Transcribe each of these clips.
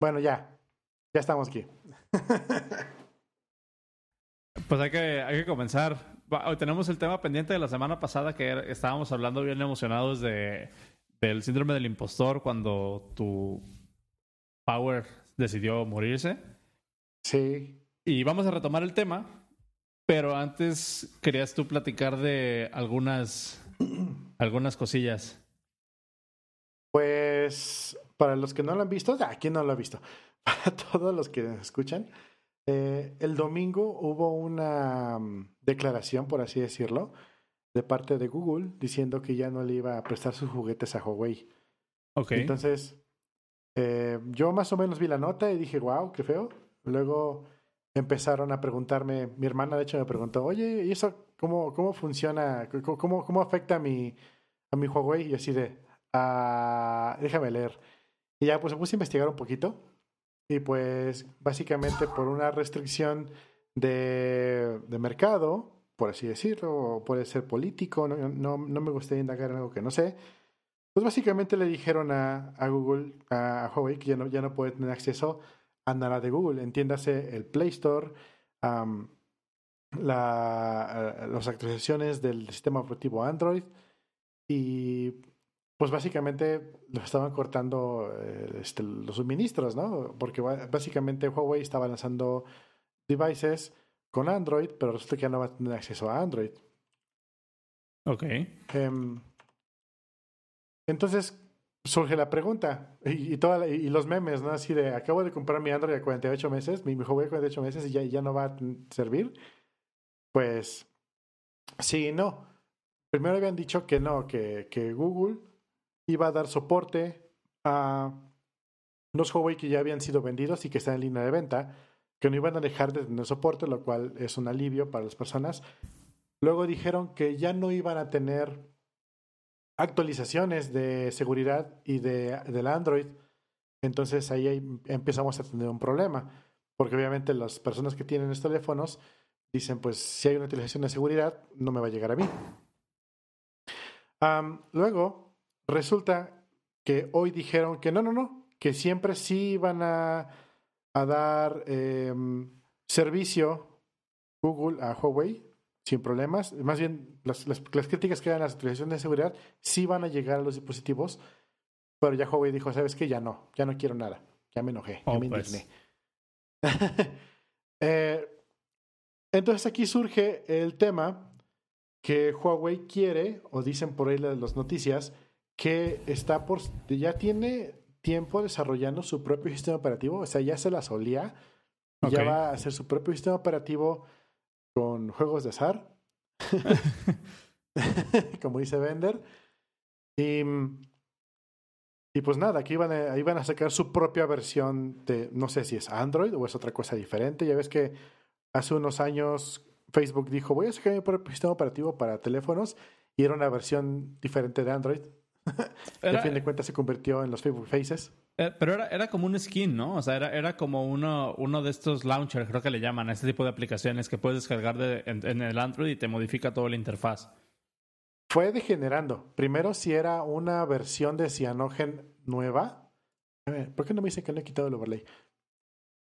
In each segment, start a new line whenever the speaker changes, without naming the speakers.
Bueno, ya. Ya estamos aquí.
pues hay que, hay que comenzar. Hoy tenemos el tema pendiente de la semana pasada que estábamos hablando bien emocionados de, del síndrome del impostor cuando tu Power decidió morirse.
Sí.
Y vamos a retomar el tema, pero antes querías tú platicar de algunas, algunas cosillas.
Pues para los que no lo han visto, ¿a quién no lo ha visto? Para todos los que escuchan, eh, el domingo hubo una mm, declaración, por así decirlo, de parte de Google diciendo que ya no le iba a prestar sus juguetes a Huawei.
Ok.
Entonces, eh, yo más o menos vi la nota y dije, wow, qué feo. Luego empezaron a preguntarme, mi hermana de hecho me preguntó, oye, ¿y eso cómo, cómo funciona? ¿Cómo, cómo afecta a mi, a mi Huawei? Y así de, ah, déjame leer. Y ya pues me puse a investigar un poquito. Y pues básicamente por una restricción de, de mercado, por así decirlo, puede ser político, no, no, no, me gustaría indagar en algo que no sé. Pues básicamente le dijeron a, a Google, a, Huawei, que ya no, ya no puede tener acceso a nada de Google. Entiéndase el Play Store, la, las actualizaciones del sistema operativo Android y pues básicamente lo estaban cortando eh, este, los suministros, ¿no? Porque básicamente Huawei estaba lanzando devices con Android, pero resulta que ya no va a tener acceso a Android.
Ok.
Em, entonces surge la pregunta y, toda y, los memes, ¿no? Así de, acabo de comprar mi Android a 48 meses, mi, mi Huawei a 48 meses y ya, ya no va a servir. Pues sí no. Primero habían dicho que no, que, que Google iba a dar soporte a los Huawei que ya habían sido vendidos y que están en línea de venta, que no iban a dejar de tener soporte, lo cual es un alivio para las personas. Luego dijeron que ya no iban a tener actualizaciones de seguridad y de, del Android. Entonces ahí empezamos a tener un problema, porque obviamente las personas que tienen estos teléfonos dicen, pues si hay una actualización de seguridad, no me va a llegar a mí. luego, Resulta que hoy dijeron que no, no, no, que siempre sí van a, a dar em, servicio Google a Huawei sin problemas. Más bien, las, las, críticas que dan las actualizaciones de seguridad sí van a llegar a los dispositivos, pero ya Huawei dijo, ¿sabes qué? Ya no, ya no quiero nada. Ya me enojé, ya oh, me pues. indigné. Eh, entonces aquí surge el tema que Huawei quiere, o dicen por ahí las noticias, que está por, ya tiene tiempo desarrollando su propio sistema operativo, o sea, ya se la solía, ya va a hacer su propio sistema operativo con juegos de azar, como dice Bender, y, y pues nada, aquí iban a, iban a sacar su propia versión de, no sé si es Android o es otra cosa diferente, ya ves que hace unos años Facebook dijo, voy a sacar mi propio sistema operativo para teléfonos, y era una versión diferente de Android, de fin de cuentas se convirtió en los Facebook Faces.
Eh, pero era, era como un skin, ¿no? O sea, era, era como uno, uno de estos launchers, creo que le llaman, a este tipo de aplicaciones que puedes descargar de, en, el Android y te modifica toda la interfaz.
Fue degenerando. Primero, si era una versión de Cyanogen nueva. ¿Por qué no me dicen que no he quitado el overlay?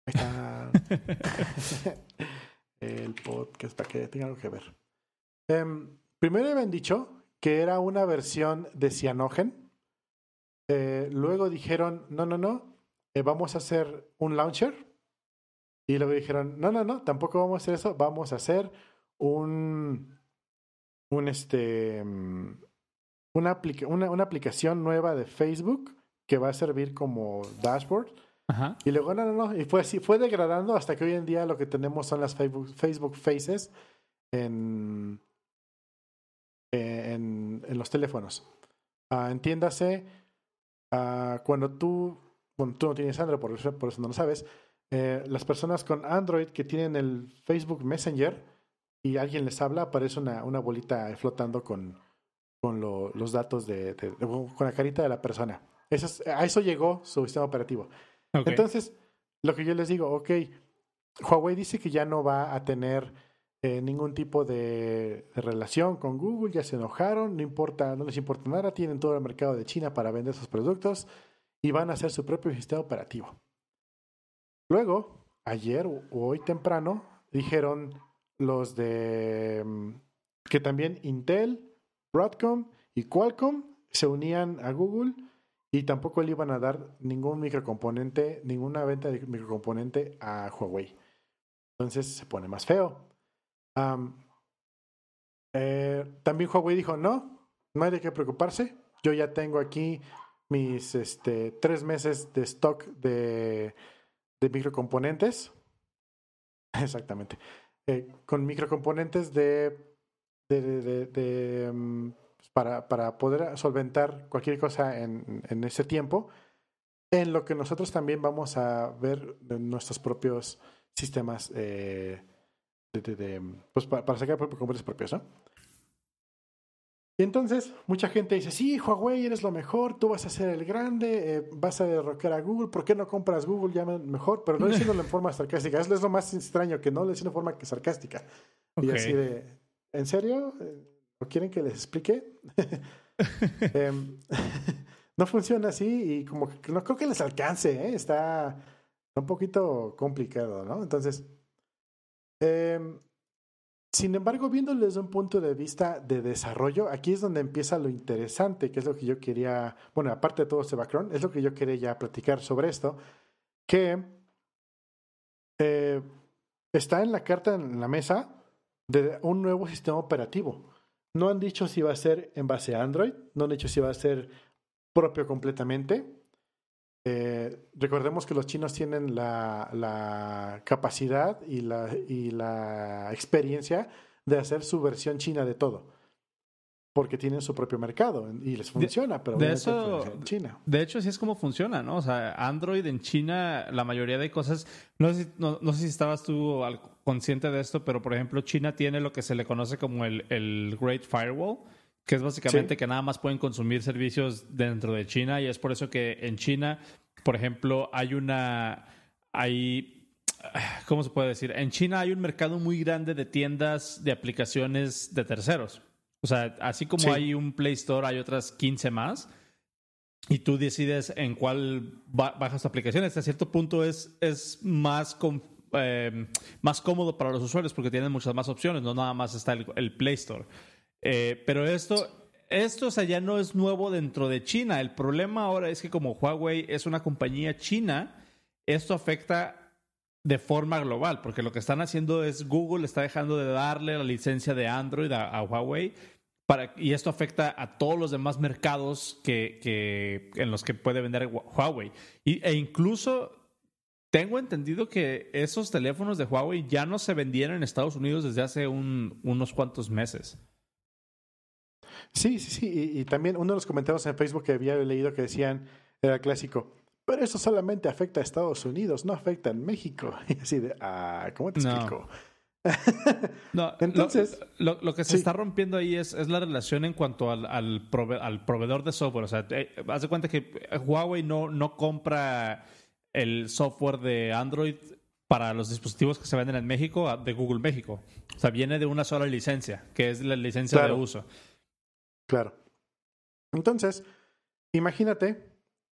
Ahí está. el podcast para que tenga algo que ver. Em, primero habían dicho que era una versión de Cyanogen. Eh, luego dijeron, no, no, no, eh, vamos a hacer un launcher. Y luego dijeron, no, no, no, tampoco vamos a hacer eso, vamos a hacer un, un este, mm, una, una, aplicación nueva de Facebook que va a servir como dashboard. Y luego, no, no, no, y fue así, fue degradando hasta que hoy en día lo que tenemos son las Facebook, Facebook Faces en, en, los teléfonos. Uh, entiéndase, uh, cuando tú, bueno, tú no tienes Android, por eso, por eso no lo sabes, eh, las personas con Android que tienen el Facebook Messenger y alguien les habla, aparece una, una bolita flotando con, con los datos de, con la carita de la persona. Eso a eso llegó su sistema operativo. Entonces, lo que yo les digo, ok, Huawei dice que ya no va a tener eh, ningún tipo de, relación con Google, ya se enojaron, no importa, no les importa nada, tienen todo el mercado de China para vender sus productos y van a hacer su propio sistema operativo. Luego, ayer o hoy temprano, dijeron los de mm, que también Intel, Broadcom y Qualcomm se unían a Google y tampoco le iban a dar ningún microcomponente, ninguna venta de microcomponente a Huawei. Entonces se pone más feo. Eh, también Huawei dijo, no, no hay de qué preocuparse. Yo ya tengo aquí mis este, tres meses de stock de, de microcomponentes. Exactamente. Eh, con microcomponentes de, de, mm, para, para, poder solventar cualquier cosa en, en, ese tiempo, en lo que nosotros también vamos a ver nuestros propios sistemas eh, de, pues para, para, sacar componentes propios, ¿no? Y entonces mucha gente dice, sí, Huawei eres lo mejor, tú vas a ser el grande, eh, vas a derrocar a Google, ¿por qué no compras Google ya mejor? Pero no diciéndolo en forma sarcástica, eso es lo más extraño, que no lo dicen en forma sarcástica. Y así de, ¿en serio? ¿No quieren que les explique? Em, no funciona así y como que no creo que les alcance, ¿eh? está un poquito complicado, ¿no? Entonces, eh, sin embargo, viéndolo desde un punto de vista de desarrollo, aquí es donde empieza lo interesante, que es lo que yo quería, bueno, aparte de todo este background, es lo que yo quería ya platicar sobre esto, que eh, está en la carta en la mesa de un nuevo sistema operativo. No han dicho si va a ser en base a Android, no han dicho si va a ser propio completamente. Eh, recordemos que los chinos tienen la, la capacidad y la, y la experiencia de hacer su versión china de todo porque tienen su propio mercado y les funciona, pero
de eso, en China. De hecho, así es como funciona, ¿no? O sea, Android en China, la mayoría de cosas, no sé si, no, sé si estabas tú consciente de esto, pero por ejemplo, China tiene lo que se le conoce como el, el Great Firewall, que es básicamente que nada más pueden consumir servicios dentro de China y es por eso que en China por ejemplo, hay una, hay, ¿cómo se puede decir? En China hay un mercado muy grande de tiendas de aplicaciones de terceros. O sea, así como hay un Play Store, hay otras 15 más. Y tú decides en cuál bajas tu aplicación. Hasta cierto punto es, es más, em, más cómodo para los usuarios porque tienen muchas más opciones. No nada más está el, Play Store. Eh, pero esto esto o ya no es nuevo dentro de China. El problema ahora es que como Huawei es una compañía china, esto afecta de forma global, porque lo que están haciendo es Google está dejando de darle la licencia de Android a, Huawei y esto afecta a todos los demás mercados que, en los que puede vender Huawei. E incluso tengo entendido que esos teléfonos de Huawei ya no se vendían en Estados Unidos desde hace unos cuantos meses.
Sí, sí, sí. Y, también uno de los comentarios en Facebook que había leído que decían, era clásico, pero eso solamente afecta a Estados Unidos, no afecta a México. Y así de, ah, ¿cómo te explico?
no, entonces lo, lo, que se está rompiendo ahí es, es, la relación en cuanto al, al, al, proveedor de software. O sea, eh, haz de cuenta que Huawei no, no compra el software de Android para los dispositivos que se venden en México de Google México. O sea, viene de una sola licencia, que es la licencia de uso.
Claro. Entonces, imagínate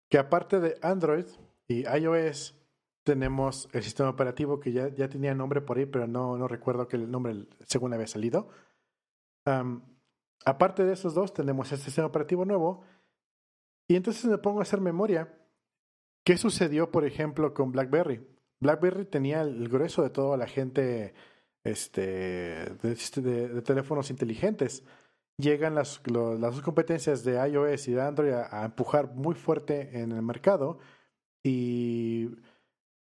que aparte de Android y iOS, tenemos el sistema operativo que ya, ya tenía nombre por ahí, pero no, no recuerdo que el nombre según había salido. aparte de esos dos, tenemos este sistema operativo nuevo. Y entonces me pongo a hacer memoria. ¿Qué sucedió, por ejemplo, con BlackBerry? BlackBerry tenía el grueso de toda la gente este, de teléfonos inteligentes llegan las, las dos competencias de iOS y de Android a, empujar muy fuerte en el mercado y,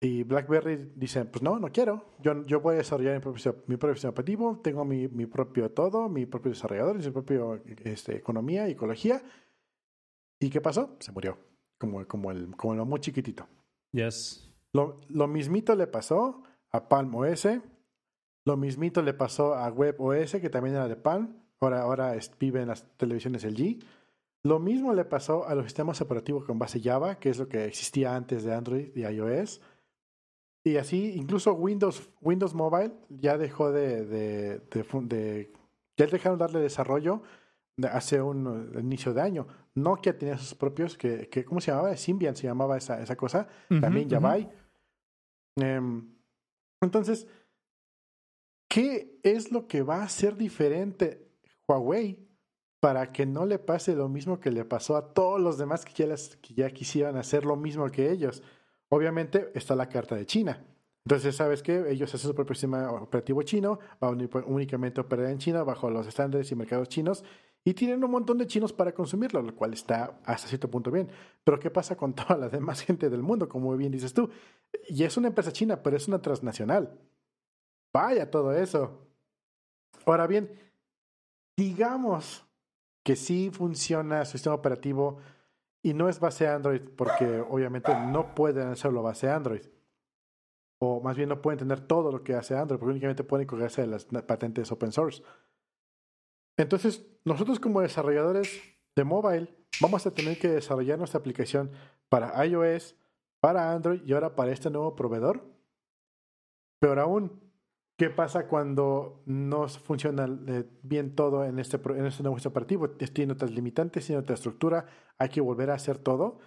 y, BlackBerry dice, pues no, no quiero, yo, yo voy a desarrollar mi propio, mi propio sistema operativo, tengo mi, mi, propio todo, mi propio desarrollador, mi propia este, economía, ecología. ¿Y qué pasó? Se murió, como, como, el, como lo muy chiquitito.
Yes.
Lo, lo mismito le pasó a Palm OS, lo mismito le pasó a Web OS, que también era de Palm, Ahora, ahora vive en las televisiones LG. Lo mismo le pasó a los sistemas operativos con base Java, que es lo que existía antes de Android y iOS. Y así, incluso Windows, Windows Mobile ya dejó de, de, de, ya dejaron darle desarrollo hace un inicio de año. Nokia tenía sus propios, que, que ¿cómo se llamaba? Symbian se llamaba esa, esa cosa. También Java. Em, entonces, ¿qué es lo que va a hacer diferente Huawei para que no le pase lo mismo que le pasó a todos los demás que ya, que ya quisieran hacer lo mismo que ellos? Obviamente está la carta de China. Entonces, ¿sabes qué? Ellos hacen su propio sistema operativo chino, va únicamente a operar en China bajo los estándares y mercados chinos y tienen un montón de chinos para consumirlo, lo cual está hasta cierto punto bien. Pero ¿qué pasa con toda la demás gente del mundo, como bien dices tú? Y es una empresa china, pero es una transnacional. Vaya todo eso. Ahora bien, digamos que sí funciona su sistema operativo y no es base Android, porque obviamente no pueden hacerlo base Android o más bien no pueden tener todo lo que hace Android, porque únicamente pueden colgarse de las patentes open source. Entonces, nosotros como desarrolladores de mobile vamos a tener que desarrollar nuestra aplicación para iOS, para Android y ahora para este nuevo proveedor. Peor aún, ¿qué pasa cuando no funciona eh, bien todo en este, en este nuevo operativo? Tiene otras limitantes, tiene otra estructura, hay que volver a hacer todo.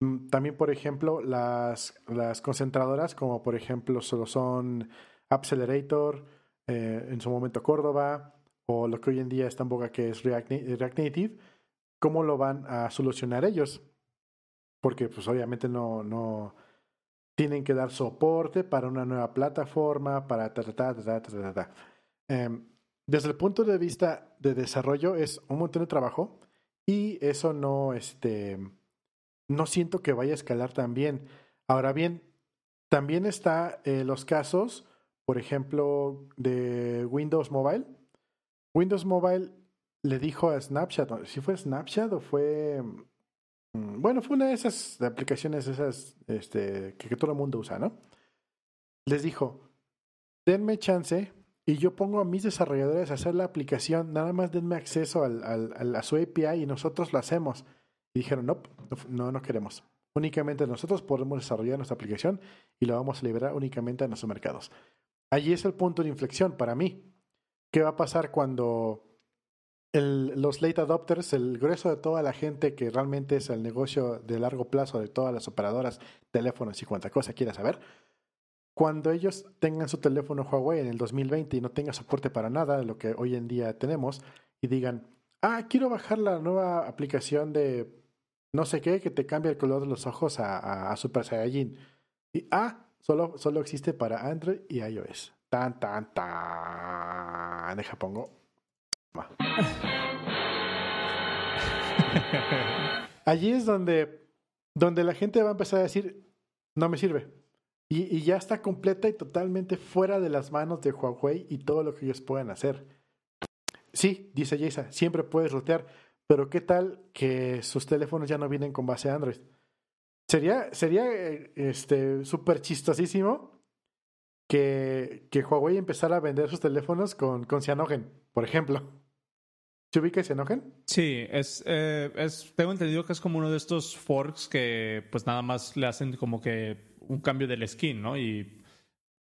Mm, también, por ejemplo, las, las concentradoras, como por ejemplo solo son Accelerator, eh, en su momento Córdoba, o lo que hoy en día está en boga que es React, Native, ¿cómo lo van a solucionar ellos? Porque pues obviamente no, no tienen que dar soporte para una nueva plataforma, para ta, ta, ta, ta, em, desde el punto de vista de desarrollo es un montón de trabajo y eso no, este, no siento que vaya a escalar tan bien. Ahora bien, también está eh, los casos, por ejemplo, de Windows Mobile. Windows Mobile le dijo a Snapchat, si fue Snapchat o fue... Mm, bueno, fue una de esas aplicaciones esas este, que, todo el mundo usa, ¿no? Les dijo, denme chance y yo pongo a mis desarrolladores a hacer la aplicación, nada más denme acceso al, al, a su API y nosotros lo hacemos. Y dijeron, no, no, no queremos. Únicamente nosotros podemos desarrollar nuestra aplicación y la vamos a liberar únicamente a nuestros mercados. Allí es el punto de inflexión para mí. ¿Qué va a pasar cuando los late adopters, el grueso de toda la gente que realmente es el negocio de largo plazo de todas las operadoras, teléfonos y cuanta cosa quiera saber, cuando ellos tengan su teléfono Huawei en el 2020 y no tenga soporte para nada de lo que hoy en día tenemos y digan, ah, quiero bajar la nueva aplicación de no sé qué que te cambia el color de los ojos a, a, Super Saiyajin. Y ah, solo, solo existe para Android y iOS. Tan, tan, tan. Deja pongo. Allí es donde, donde la gente va a empezar a decir, no me sirve. Y, ya está completa y totalmente fuera de las manos de Huawei y todo lo que ellos pueden hacer. Sí, dice Jason, siempre puedes rotear, pero ¿qué tal que sus teléfonos ya no vienen con base Android? Sería, sería este súper chistosísimo que, que Huawei empezara a vender sus teléfonos con, con Cyanogen, por ejemplo. ¿Se ubica Cyanogen?
Sí, es, eh, es, tengo entendido que es como uno de estos forks que pues nada más le hacen como que un cambio del skin, ¿no? Y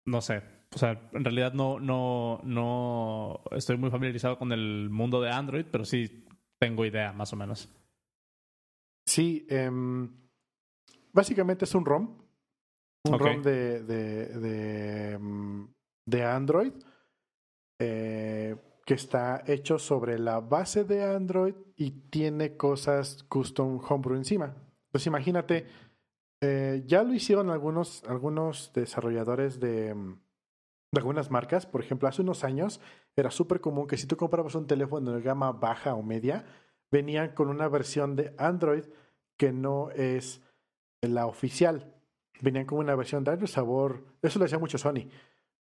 no sé, o sea, en realidad no, no, no estoy muy familiarizado con el mundo de Android, pero sí tengo idea, más o menos.
Sí, em, básicamente es un ROM. Un ROM de, de, de, em, de Android eh, que está hecho sobre la base de Android y tiene cosas custom homebrew encima. Pues imagínate, eh, ya lo hicieron algunos, algunos desarrolladores de, em, de algunas marcas. Por ejemplo, hace unos años era súper común que si tú comprabas un teléfono de gama baja o media, venían con una versión de Android que no es la oficial. Venían con una versión de Android sabor, eso lo decía mucho Sony.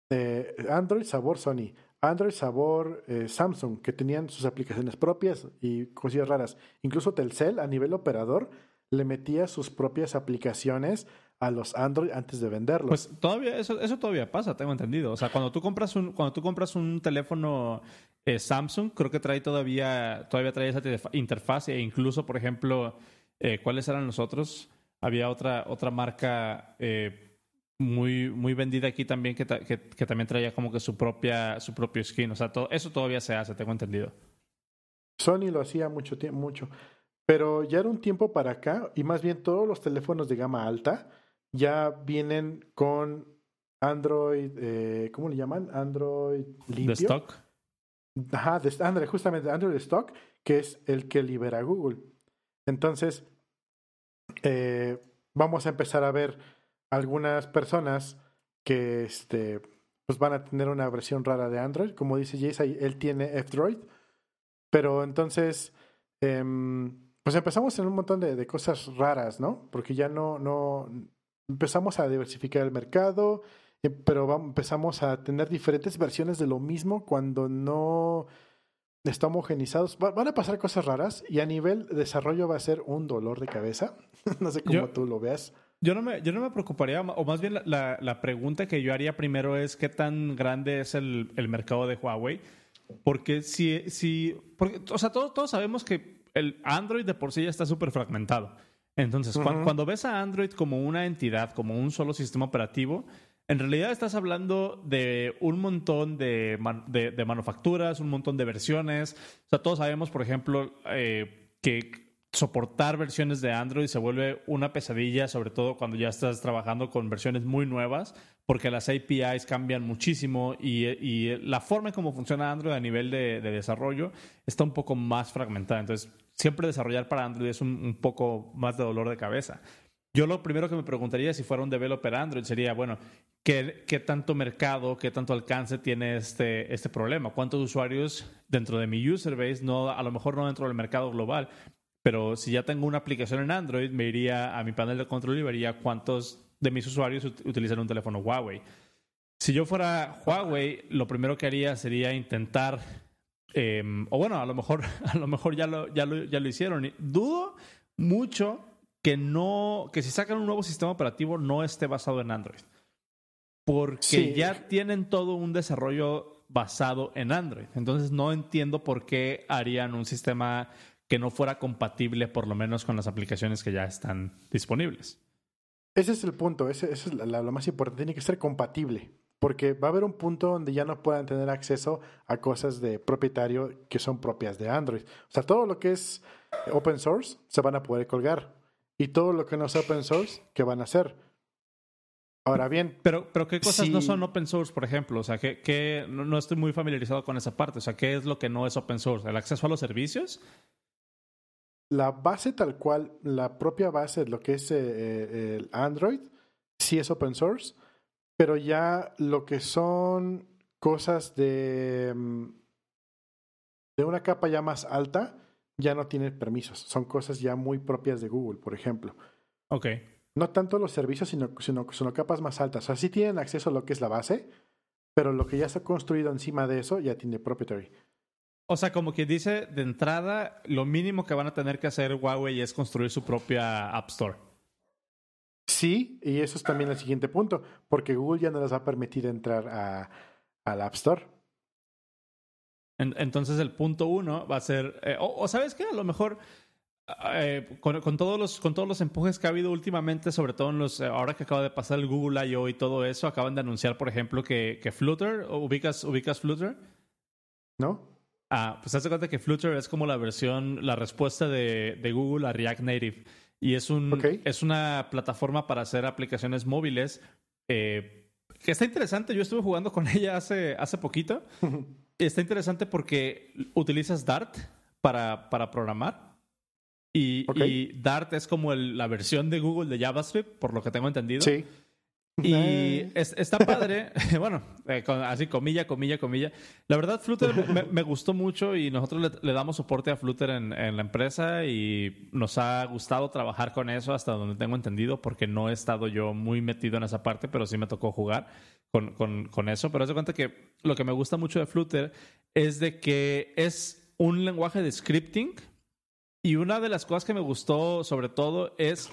Eh, Android sabor Sony, Android sabor eh, Samsung, que tenían sus aplicaciones propias y cosillas raras. Incluso Telcel a nivel operador le metía sus propias aplicaciones a los Android antes de venderlos.
Pues todavía eso, eso todavía pasa, tengo entendido. O sea, cuando tú compras un cuando tú compras un teléfono eh, Samsung, creo que trae todavía todavía trae esa interfaz e incluso, por ejemplo, eh, ¿cuáles eran los otros? Había otra otra marca muy muy vendida aquí también que, que, que, también traía como que su propia su propio skin. O sea, todo, eso todavía se hace, tengo entendido.
Sony lo hacía mucho tiempo, mucho. Pero ya era un tiempo para acá, y más bien todos los teléfonos de gama alta ya vienen con Android, eh, ¿cómo le llaman? Android limpio.
De stock.
Ajá, de, Android, justamente Android Stock, que es el que libera Google. Entonces, eh, vamos a empezar a ver algunas personas que este, pues van a tener una versión rara de Android. Como dice Jace, él tiene F-Droid. Pero entonces, em, pues empezamos en un montón de, de, cosas raras, ¿no? Porque ya no, no empezamos a diversificar el mercado, eh, pero vamos, empezamos a tener diferentes versiones de lo mismo cuando no está homogenizados. van a pasar cosas raras y a nivel desarrollo va a ser un dolor de cabeza. no sé cómo tú lo veas.
Yo no, me, yo no me preocuparía, o más bien la, la, pregunta que yo haría primero es qué tan grande es el, el mercado de Huawei. Porque si, si porque, o sea, todos, todos sabemos que el Android de por sí ya está súper fragmentado. Entonces, cuando ves a Android como una entidad, como un solo sistema operativo, en realidad estás hablando de un montón de, de, manufacturas, un montón de versiones. O sea, todos sabemos, por ejemplo, eh, que soportar versiones de Android se vuelve una pesadilla, sobre todo cuando ya estás trabajando con versiones muy nuevas, porque las APIs cambian muchísimo y, la forma en cómo funciona Android a nivel de, desarrollo está un poco más fragmentada. Entonces, siempre desarrollar para Android es un poco más de dolor de cabeza. Yo lo primero que me preguntaría si fuera un developer Android sería, bueno, ¿qué, qué tanto mercado, qué tanto alcance tiene este, este problema? ¿Cuántos usuarios dentro de mi user base, no, a lo mejor no dentro del mercado global, pero si ya tengo una aplicación en Android, me iría a mi panel de control y vería cuántos de mis usuarios utilizan un teléfono Huawei. Si yo fuera Huawei, lo primero que haría sería intentar, em, o bueno, a lo mejor, a lo mejor ya lo, ya lo, ya lo hicieron. Dudo mucho que no, que si sacan un nuevo sistema operativo no esté basado en Android. Porque ya tienen todo un desarrollo basado en Android. Entonces no entiendo por qué harían un sistema que no fuera compatible por lo menos con las aplicaciones que ya están disponibles.
Ese es el punto, ese, es lo más importante, tiene que ser compatible, porque va a haber un punto donde ya no puedan tener acceso a cosas de propietario que son propias de Android. O sea, todo lo que es open source se van a poder colgar, y todo lo que no es open source, ¿qué van a hacer? Ahora bien.
Pero, pero ¿qué cosas no son open source, por ejemplo? O sea, ¿qué, no, estoy muy familiarizado con esa parte. O sea, ¿qué es lo que no es open source? ¿El acceso a los servicios?
La base tal cual, la propia base, lo que es eh, eh, el Android, sí es open source, pero ya lo que son cosas de, mm, de una capa ya más alta, ya no tiene permisos. Son cosas ya muy propias de Google, por ejemplo.
Ok.
No tanto los servicios, sino, sino, sino capas más altas. O sea, sí tienen acceso a lo que es la base, pero lo que ya está construido encima de eso ya tiene proprietary.
O sea, como que dice de entrada, lo mínimo que van a tener que hacer Huawei es construir su propia App Store.
Sí, y eso es también el siguiente punto, porque Google ya no les va a permitir entrar a, al App Store
entonces el punto uno va a ser, eh, o, sabes qué, a lo mejor eh, con, todos los, con todos los empujes que ha habido últimamente, sobre todo en los, eh, ahora que acaba de pasar el Google I.O. y todo eso, acaban de anunciar, por ejemplo, que, que Flutter, ¿ubicas, ¿ubicas Flutter?
¿No?
Ah, pues hace cuenta que Flutter es como la versión, la respuesta de, de Google a React Native. Y es, un, es una plataforma para hacer aplicaciones móviles que está interesante. Yo estuve jugando con ella hace, hace poquito. está interesante porque utilizas Dart para, para programar. Y, Dart es como la versión de Google de JavaScript, por lo que tengo entendido.
Sí.
Y eh. está padre, bueno, eh, así comilla, comilla, comilla. La verdad, Flutter me, gustó mucho y nosotros le, damos soporte a Flutter en, la empresa y nos ha gustado trabajar con eso hasta donde tengo entendido, porque no he estado yo muy metido en esa parte, pero sí me tocó jugar con, con, con eso. Pero haz de cuenta que lo que me gusta mucho de Flutter es de que es un lenguaje de scripting y una de las cosas que me gustó sobre todo es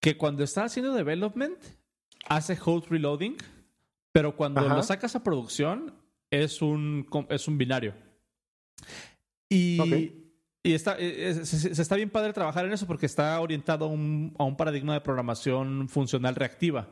que cuando está haciendo development hace host reloading, pero cuando lo sacas a producción es un, es un binario. Y, y está, e, e, se, está bien padre trabajar en eso porque está orientado a un, a un paradigma de programación funcional reactiva.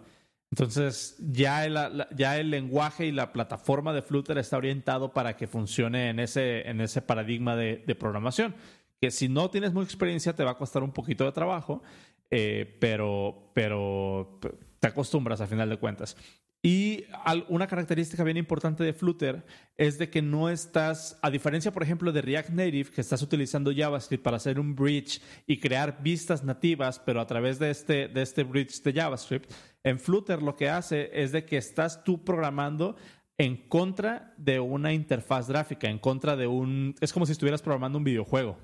Entonces, ya el, ya el lenguaje y la plataforma de Flutter está orientado para que funcione en ese, en ese paradigma de, de programación. Que si no tienes mucha experiencia, te va a costar un poquito de trabajo, eh, pero, pero te acostumbras a final de cuentas. Y una característica bien importante de Flutter es de que no estás, a diferencia, por ejemplo, de React Native, que estás utilizando JavaScript para hacer un bridge y crear vistas nativas, pero a través de este, de este bridge de JavaScript, en Flutter lo que hace es de que estás tú programando en contra de una interfaz gráfica, en contra de un... Es como si estuvieras programando un videojuego.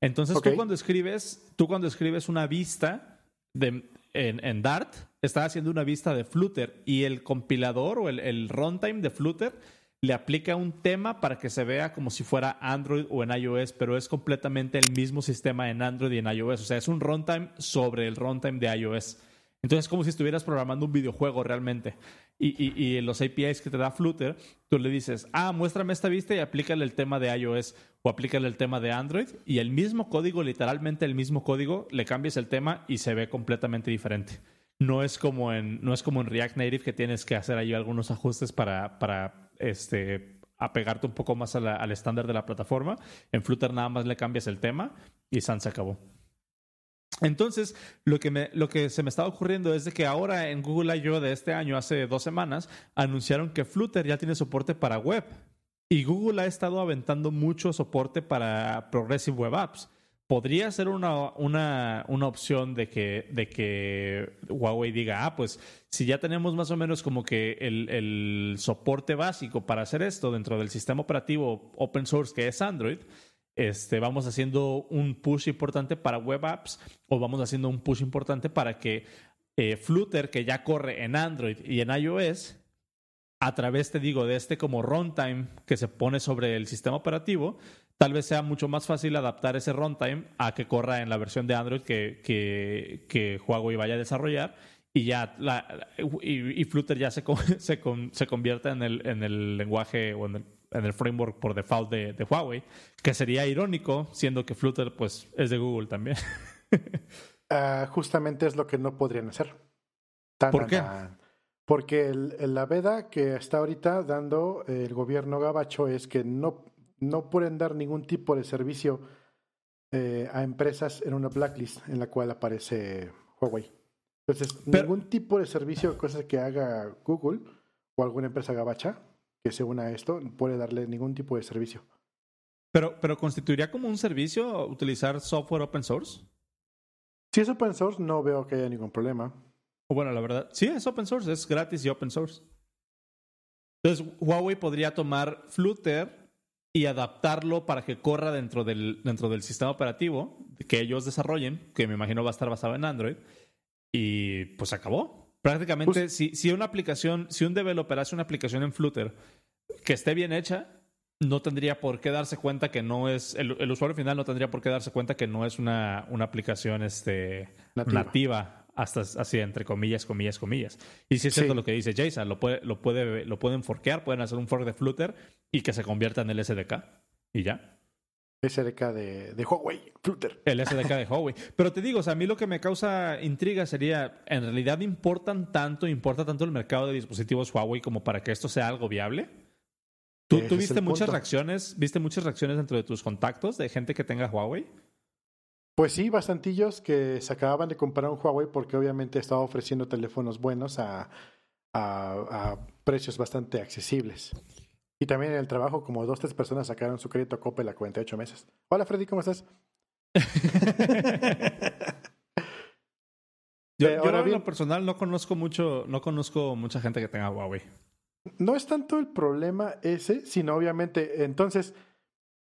Entonces tú cuando escribes, tú cuando escribes una vista de, en, Dart, está haciendo una vista de Flutter y el compilador o el, runtime de Flutter le aplica un tema para que se vea como si fuera Android o en iOS, pero es completamente el mismo sistema en Android y en iOS. O sea, es un runtime sobre el runtime de iOS. Entonces es como si estuvieras programando un videojuego realmente. Y, y, y, los APIs que te da Flutter, tú le dices, ah, muéstrame esta vista y aplícale el tema de iOS o aplícale el tema de Android. Y el mismo código, literalmente el mismo código, le cambias el tema y se ve completamente diferente. No es como en, no es como en React Native que tienes que hacer ahí algunos ajustes para, para este, apegarte un poco más al estándar de la plataforma. En Flutter nada más le cambias el tema y San se acabó. Entonces, lo que, me, lo que se me estaba ocurriendo es de que ahora en Google I.O. de este año, hace dos semanas, anunciaron que Flutter ya tiene soporte para web. Y Google ha estado aventando mucho soporte para Progressive Web Apps. Podría ser una, una, una opción de que, de que Huawei diga, ah, pues si ya tenemos más o menos como que el, el soporte básico para hacer esto dentro del sistema operativo open source que es Android, este, vamos haciendo un push importante para web apps o vamos haciendo un push importante para que eh, Flutter, que ya corre en Android y en iOS, a través, te digo, de este como runtime que se pone sobre el sistema operativo, tal vez sea mucho más fácil adaptar ese runtime a que corra en la versión de Android que, que, que Huawei vaya a desarrollar y ya la, y, Flutter ya se, se, se convierta en el, en el lenguaje o en el en el framework por default de, Huawei, que sería irónico, siendo que Flutter pues es de Google también.
Ah, justamente es lo que no podrían hacer.
¿Por qué?
porque la veda que está ahorita dando el gobierno gabacho es que no, no pueden dar ningún tipo de servicio eh, a empresas en una blacklist en la cual aparece Huawei. Entonces, ningún tipo de servicio, cosas que haga Google o alguna empresa gabacha, que se una a esto puede darle ningún tipo de servicio.
Pero, pero ¿constituiría como un servicio utilizar software open source?
Si es open source, no veo que haya ningún problema.
Bueno, la verdad, sí, es open source, es gratis y open source. Entonces, Huawei podría tomar Flutter y adaptarlo para que corra dentro del, dentro del sistema operativo que ellos desarrollen, que me imagino va a estar basado en Android, y pues acabó. Prácticamente, pues si, si una aplicación, si un developer hace una aplicación en Flutter que esté bien hecha, no tendría por qué darse cuenta que no es, el, usuario final no tendría por qué darse cuenta que no es una, una aplicación este, nativa. hasta así entre comillas, comillas, comillas. Y si es cierto lo que dice Jason, lo, puede, lo, puede, lo pueden forkear, pueden hacer un fork de Flutter y que se convierta en el SDK. Y ya.
SDK de, de, Huawei, Flutter.
El SDK de Huawei. Pero te digo, o sea, a mí lo que me causa intriga sería, ¿en realidad importan tanto, importa tanto el mercado de dispositivos Huawei como para que esto sea algo viable? ¿Tú, viste muchas reacciones, viste muchas reacciones dentro de tus contactos de gente que tenga Huawei?
Pues sí, bastantillos que se acababan de comprar un Huawei porque obviamente estaba ofreciendo teléfonos buenos a, a precios bastante accesibles. Y también en el trabajo, como dos, tres personas sacaron su crédito Coppel a 48 meses. Hola Freddy, ¿cómo estás?
yo, eh, ahora en lo personal no conozco mucho, no conozco mucha gente que tenga Huawei.
No es tanto el problema ese, sino obviamente, entonces,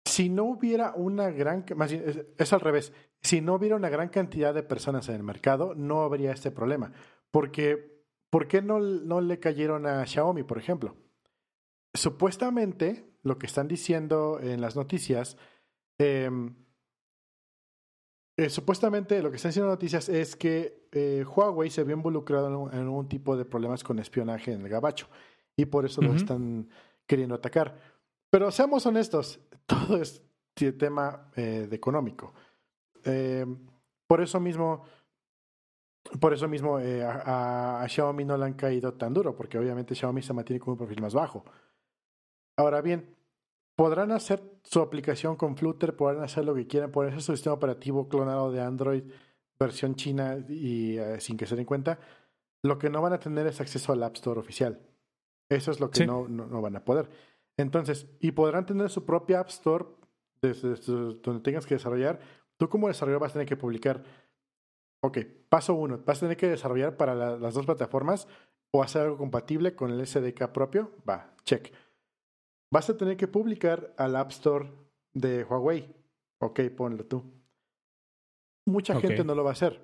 si no hubiera una gran, más es, es al revés, si no hubiera una gran cantidad de personas en el mercado, no habría este problema. Porque, ¿por qué no, no le cayeron a Xiaomi, por ejemplo? Supuestamente lo que están diciendo en las noticias, em, eh, supuestamente lo que están diciendo en las noticias es que eh, Huawei se vio involucrado en un, tipo de problemas con espionaje en el gabacho y por eso lo están queriendo atacar. Pero seamos honestos, todo es tema eh, de económico. Em, por eso mismo, por eso mismo a, a, Xiaomi no le han caído tan duro, porque obviamente Xiaomi se mantiene con un perfil más bajo. Ahora bien, podrán hacer su aplicación con Flutter, podrán hacer lo que quieran, podrán hacer su sistema operativo clonado de Android versión china y eh, sin que se den cuenta. Lo que no van a tener es acceso al App Store oficial. Eso es lo que no, no, van a poder. Entonces, y podrán tener su propia App Store desde, donde tengas que desarrollar. Tú como desarrollador vas a tener que publicar, ok, paso uno, vas a tener que desarrollar para las dos plataformas o hacer algo compatible con el SDK propio. Va, check. Vas a tener que publicar al App Store de Huawei. Ok, ponlo tú. Mucha gente no lo va a hacer.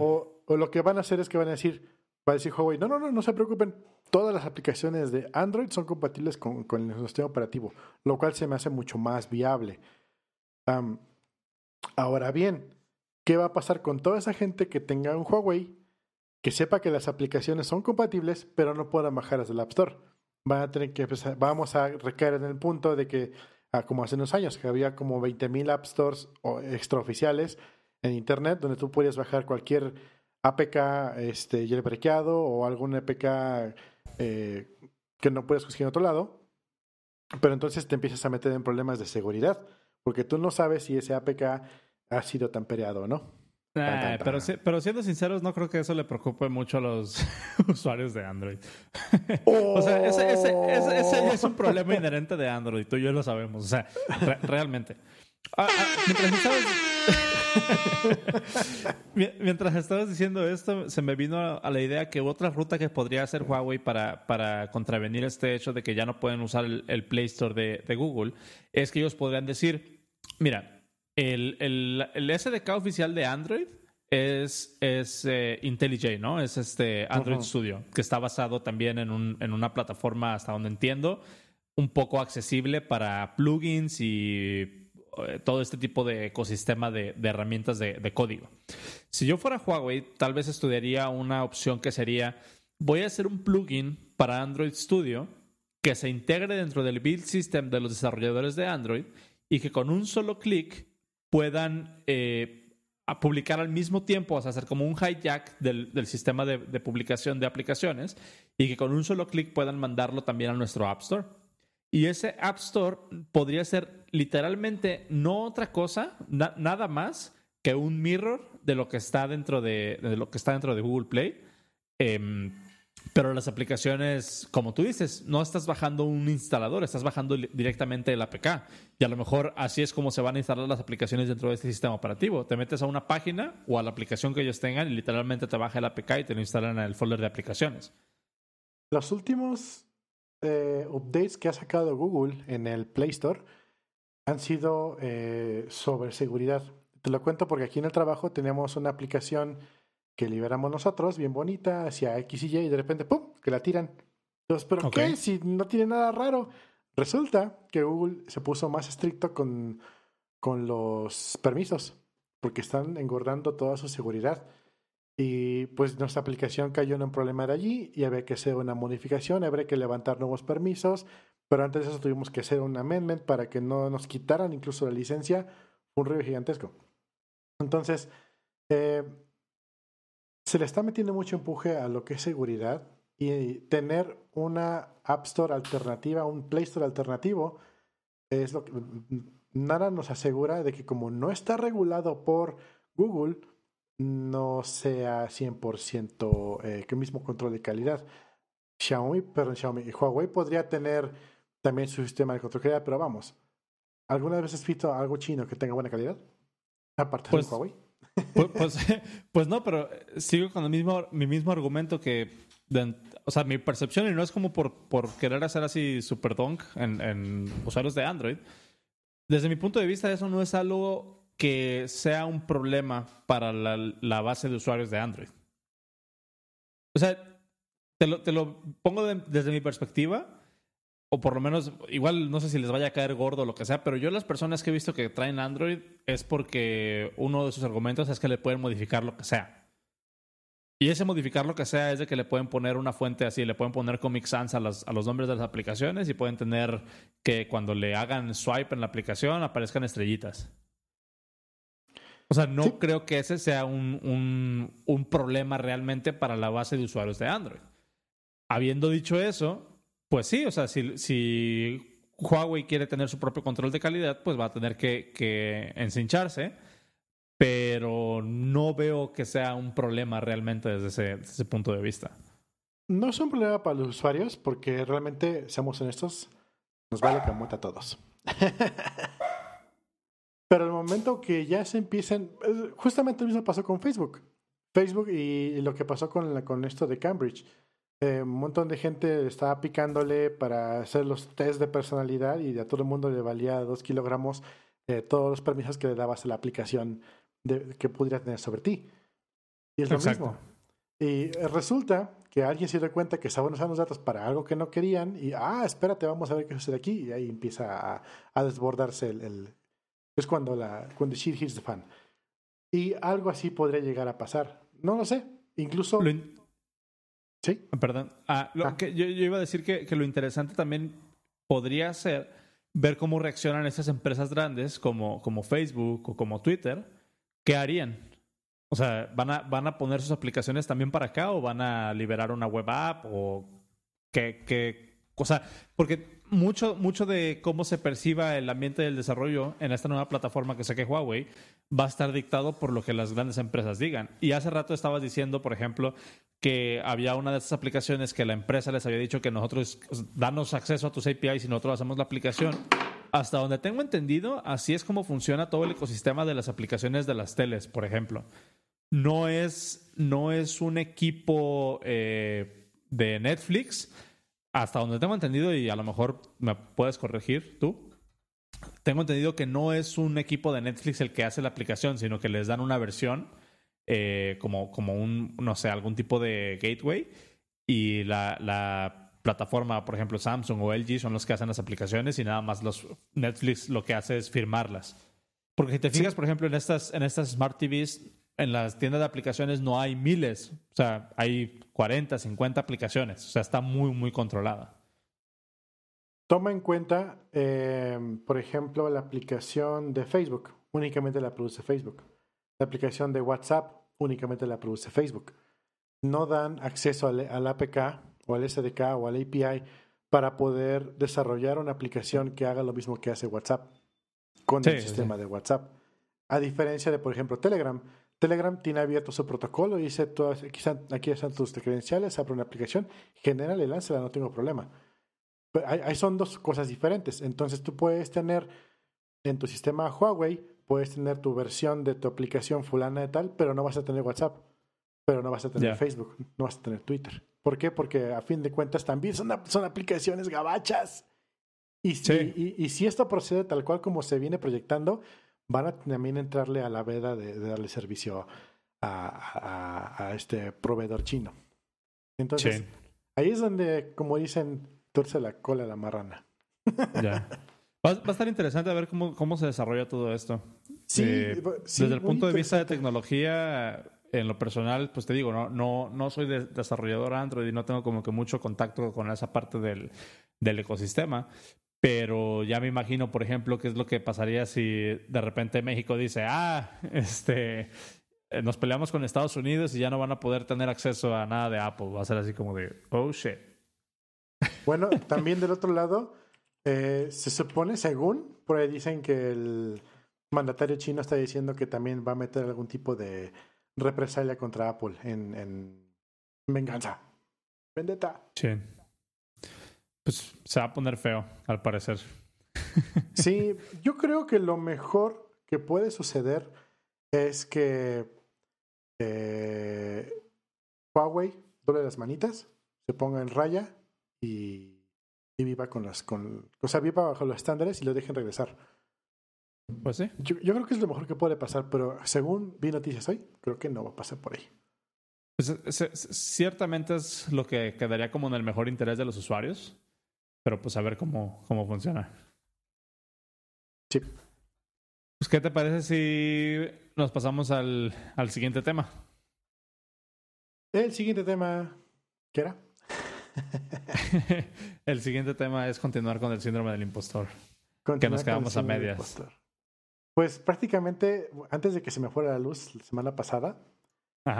O, o, lo que van a hacer es que van a decir, va a decir Huawei, no, no, no, no se preocupen. Todas las aplicaciones de Android son compatibles con, con el sistema operativo, lo cual se me hace mucho más viable. ahora bien, ¿qué va a pasar con toda esa gente que tenga un Huawei que sepa que las aplicaciones son compatibles, pero no puedan bajarlas del App Store? Van a tener que empezar, vamos a recaer en el punto de que, ah, como hace unos años, que había como 20.000 App Stores extraoficiales en Internet, donde tú podías bajar cualquier APK este, jailbreakado o algún APK eh, que no puedes conseguir en otro lado. Pero entonces te empiezas a meter en problemas de seguridad, porque tú no sabes si ese APK ha sido tampereado o no.
Pero, pero siendo sinceros, no creo que eso le preocupe mucho a los usuarios de Android. o sea, ese, ese, es un problema inherente de Android, tú y yo lo sabemos. O sea, realmente. Ah, ah, Mientras estabas diciendo esto, se me vino a la idea que otra ruta que podría hacer Huawei para, para contravenir este hecho de que ya no pueden usar el, Play Store de, Google es que ellos podrían decir, mira, el, el, SDK oficial de Android es, es eh, IntelliJ, ¿no? Es este Android Studio, que está basado también en, un, en una plataforma, hasta donde entiendo, un poco accesible para plugins y eh, todo este tipo de ecosistema de, herramientas de, código. Si yo fuera Huawei, tal vez estudiaría una opción que sería, voy a hacer un plugin para Android Studio que se integre dentro del build system de los desarrolladores de Android y que con un solo clic puedan eh, publicar al mismo tiempo, o hacer como un hijack del, sistema de, de publicación de aplicaciones y que con un solo clic puedan mandarlo también a nuestro App Store. Y ese App Store podría ser literalmente no otra cosa, nada más que un mirror de lo que está dentro de, lo que está dentro de Google Play. Em, pero las aplicaciones, como tú dices, no estás bajando un instalador, estás bajando directamente el APK. Y a lo mejor así es como se van a instalar las aplicaciones dentro de este sistema operativo. Te metes a una página o a la aplicación que ellos tengan y literalmente te baja el APK y te lo instalan en el folder de aplicaciones.
Los últimos eh, updates que ha sacado Google en el Play Store han sido eh, sobre seguridad. Te lo cuento porque aquí en el trabajo tenemos una aplicación que liberamos nosotros, bien bonita, hacia X y Y, y de repente, ¡pum!, que la tiran. Entonces, ¿pero qué? Si no tiene nada raro. Resulta que Google se puso más estricto con, con los permisos, porque están engordando toda su seguridad. Y pues nuestra aplicación cayó en un problema de allí y había que hacer una modificación, habría que levantar nuevos permisos, pero antes de eso tuvimos que hacer un amendment para que no nos quitaran incluso la licencia. un río gigantesco. Entonces, eh, se le está metiendo mucho empuje a lo que es seguridad y tener una App Store alternativa, un Play Store alternativo, es lo que nada nos asegura de que como no está regulado por Google, no sea 100% eh, que mismo control de calidad. Xiaomi, perdón, Xiaomi, Huawei podría tener también su sistema de control de calidad, pero vamos, ¿alguna vez has visto algo chino que tenga buena calidad? Aparte de pues, Huawei.
Pues, pues, pues, no, pero sigo con el mismo, mi mismo argumento que, o sea, mi percepción, y no es como por, por querer hacer así super donk en, en usuarios de Android, desde mi punto de vista eso no es algo que sea un problema para la, base de usuarios de Android. O sea, te lo, te lo pongo desde mi perspectiva, o por lo menos, igual no sé si les vaya a caer gordo o lo que sea, pero yo las personas que he visto que traen Android es porque uno de sus argumentos es que le pueden modificar lo que sea. Y ese modificar lo que sea es de que le pueden poner una fuente así, le pueden poner Comic Sans a los, a los nombres de las aplicaciones y pueden tener que cuando le hagan swipe en la aplicación aparezcan estrellitas. O sea, no creo que ese sea un, un, problema realmente para la base de usuarios de Android. Habiendo dicho eso, pues sí, o sea, si, Huawei quiere tener su propio control de calidad, pues va a tener que, que encincharse. pero no veo que sea un problema realmente desde ese, punto de vista.
No es un problema para los usuarios porque realmente, seamos honestos, nos vale camote a todos. Pero el momento que ya se empiecen, justamente lo mismo pasó con Facebook. Facebook y lo que pasó con esto de Cambridge. Eh, un montón de gente estaba picándole para hacer los test de personalidad y a todo el mundo le valía dos kilogramos eh, todos los permisos que le dabas a la aplicación de, que pudiera tener sobre ti. Y es lo mismo. Y eh, resulta que alguien se dio cuenta que estaban usando los datos para algo que no querían y, ah, espérate, vamos a ver qué sucede aquí. Y ahí empieza a, desbordarse el, Es cuando la cuando shit hits the fan. Y algo así podría llegar a pasar. No lo sé. Incluso...
Sí. Perdón. Ah, lo ah. Que yo, iba a decir que, que lo interesante también podría ser ver cómo reaccionan esas empresas grandes como, como Facebook o como Twitter. ¿Qué harían? O sea, ¿van a, ¿van a poner sus aplicaciones también para acá o van a liberar una web app o qué, qué o sea, porque mucho, mucho de cómo se perciba el ambiente del desarrollo en esta nueva plataforma que saque Huawei va a estar dictado por lo que las grandes empresas digan. Y hace rato estabas diciendo, por ejemplo, que había una de estas aplicaciones que la empresa les había dicho que nosotros danos acceso a tus APIs y nosotros hacemos la aplicación. Hasta donde tengo entendido, así es como funciona todo el ecosistema de las aplicaciones de las teles, por ejemplo no es, no es un equipo eh, de Netflix, hasta donde tengo entendido, y a lo mejor me puedes corregir tú. Tengo entendido que no es un equipo de Netflix el que hace la aplicación, sino que les dan una versión eh, como, como un, no sé, algún tipo de gateway. Y la, la plataforma, por ejemplo, Samsung o LG son los que hacen las aplicaciones y nada más los Netflix lo que hace es firmarlas. Porque si te fijas, por ejemplo, en estas, en estas Smart TVs, en las tiendas de aplicaciones no hay miles, o sea, hay 40, 50 aplicaciones, o sea, está muy, muy controlada.
Toma en cuenta, eh, por ejemplo, la aplicación de Facebook, únicamente la produce Facebook. La aplicación de WhatsApp, únicamente la produce Facebook. No dan acceso al, al APK o al SDK o al API para poder desarrollar una aplicación que haga lo mismo que hace WhatsApp con el sistema de WhatsApp. A diferencia de, por ejemplo, Telegram, Telegram tiene abierto su protocolo y dice, aquí, están, tus credenciales, abre una aplicación, genera y lánzala, no tengo problema. Pero ahí son dos cosas diferentes. Entonces tú puedes tener en tu sistema Huawei, puedes tener tu versión de tu aplicación fulana de tal, pero no vas a tener WhatsApp, pero no vas a tener Facebook, no vas a tener Twitter. ¿Por qué? Porque a fin de cuentas también son, son aplicaciones gabachas. Y si, y si esto procede tal cual como se viene proyectando, van a también entrarle a la veda de, darle servicio a, este proveedor chino. Entonces, ahí es donde, como dicen, torce la cola a la marrana.
Ya. Va, a estar interesante a ver cómo, cómo se desarrolla todo esto. Sí, eh, desde el punto de vista de tecnología, en lo personal, pues te digo, no, no, no soy desarrollador Android y no tengo como que mucho contacto con esa parte del, del ecosistema, pero ya me imagino, por ejemplo, qué es lo que pasaría si de repente México dice, ah, este, eh, nos peleamos con Estados Unidos y ya no van a poder tener acceso a nada de Apple. Va a ser así como de, oh shit.
Bueno, también del otro lado, eh, se supone, según, por ahí dicen que el mandatario chino está diciendo que también va a meter algún tipo de represalia contra Apple en, en venganza. Vendetta.
Sí. Pues se va a poner feo, al parecer.
Sí, yo creo que lo mejor que puede suceder es que eh, Huawei doble las manitas, se ponga en raya y, viva con las. Con, o sea, viva bajo los estándares y lo dejen regresar.
Pues sí.
Yo, yo, creo que es lo mejor que puede pasar, pero según vi noticias hoy, creo que no va a pasar por ahí.
Pues, ciertamente es lo que quedaría como en el mejor interés de los usuarios. Pero pues a ver cómo, cómo funciona.
Sí.
Pues, ¿qué te parece si nos pasamos al, al siguiente tema?
El siguiente tema, ¿qué era?
el siguiente tema es continuar con el síndrome del impostor. que nos quedamos a medias.
Pues prácticamente antes de que se me fuera la luz la semana pasada,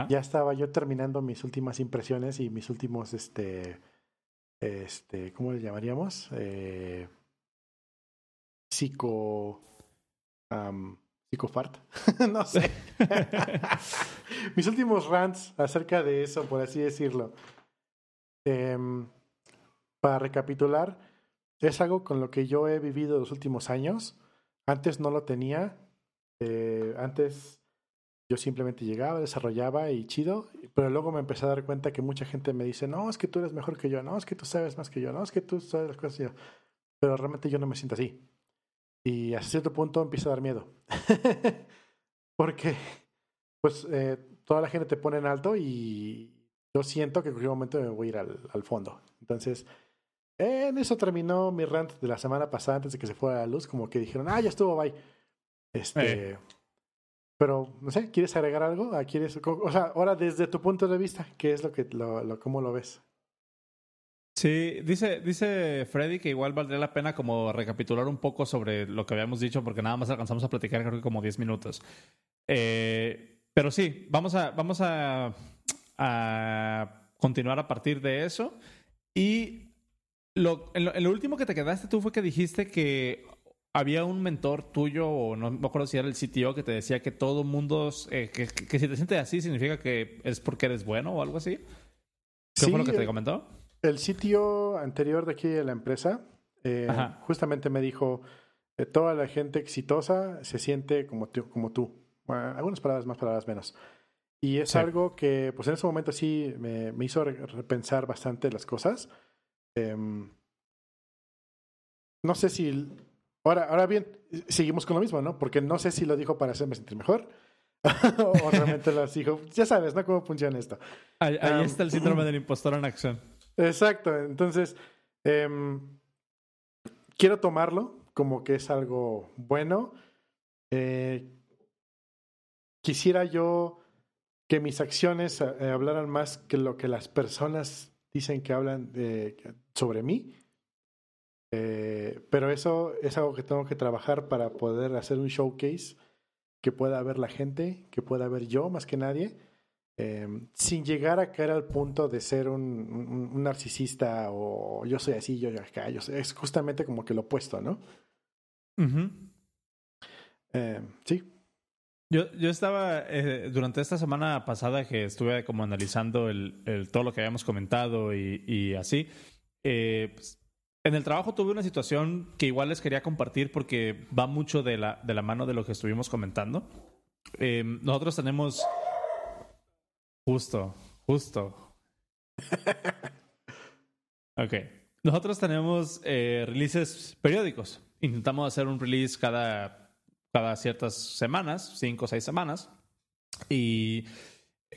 ya estaba yo terminando mis últimas impresiones y mis últimos este este, ¿cómo le llamaríamos? Eh, psico, psicofart. no sé. Mis últimos rants acerca de eso, por así decirlo. Em, para recapitular, es algo con lo que yo he vivido los últimos años. Antes no lo tenía. Eh, antes simplemente llegaba, desarrollaba y chido, pero luego me empecé a dar cuenta que mucha gente me dice, no, es que tú eres mejor que yo, no, es que tú sabes más que yo, no, es que tú sabes las cosas. Pero realmente yo no me siento así. Y a cierto punto empieza a dar miedo. Porque, pues, eh, toda la gente te pone en alto y yo siento que en cualquier momento me voy a ir al, fondo. Entonces, en eso terminó mi rant de la semana pasada antes de que se fuera la luz, como que dijeron, ah, ya estuvo, bye. Este,
Eh.
Pero no sé, ¿quieres agregar algo? ¿Quieres, o sea, ahora desde tu punto de vista, ¿qué es lo que lo, lo cómo lo ves?
Sí, dice, dice Freddy que igual valdría la pena como recapitular un poco sobre lo que habíamos dicho, porque nada más alcanzamos a platicar creo que como 10 minutos. Eh, pero sí, vamos a, vamos a, a continuar a partir de eso. Y lo, en, lo, en lo último que te quedaste tú fue que dijiste que había un mentor tuyo, o no me acuerdo si era el CTO, que te decía que todo mundo, eh, que, que, si te sientes así significa que es porque eres bueno o algo así. ¿Qué
Sí,
fue lo que te comentó?
El sitio anterior de aquí de la empresa eh, justamente me dijo, eh, toda la gente exitosa se siente como tú. Como tú. Bueno, algunas palabras más, palabras menos. Y es
Sí.
algo que, pues en ese momento sí me, me hizo re- repensar bastante las cosas. Em, no sé si... Ahora, ahora bien, seguimos con lo mismo, ¿no? Porque no sé si lo dijo para hacerme sentir mejor o realmente lo dijo. Ya sabes, ¿no? Cómo funciona esto.
Ahí, ahí
Um,
está el síndrome del impostor en acción.
Exacto, entonces em, quiero tomarlo como que es algo bueno. Eh, quisiera yo que mis acciones eh, hablaran más que lo que las personas dicen que hablan eh, sobre mí. Eh, pero eso es algo que tengo que trabajar para poder hacer un showcase que pueda ver la gente, que pueda ver yo más que nadie. Eh, sin llegar a caer al punto de ser un, un- un narcisista o yo soy así, yo acá. Yo soy- es justamente como que lo opuesto, ¿no?
Ujú.
Eh, sí.
Yo, yo estaba, eh, durante esta semana pasada que estuve como analizando el, el- todo lo que habíamos comentado y, y así, pues, en el trabajo tuve una situación que igual les quería compartir porque va mucho de la, de la mano de lo que estuvimos comentando. Eh, nosotros tenemos... Justo, justo. Ok. Nosotros tenemos eh, releases periódicos. Intentamos hacer un release cada, cada ciertas semanas, cinco o seis semanas. Y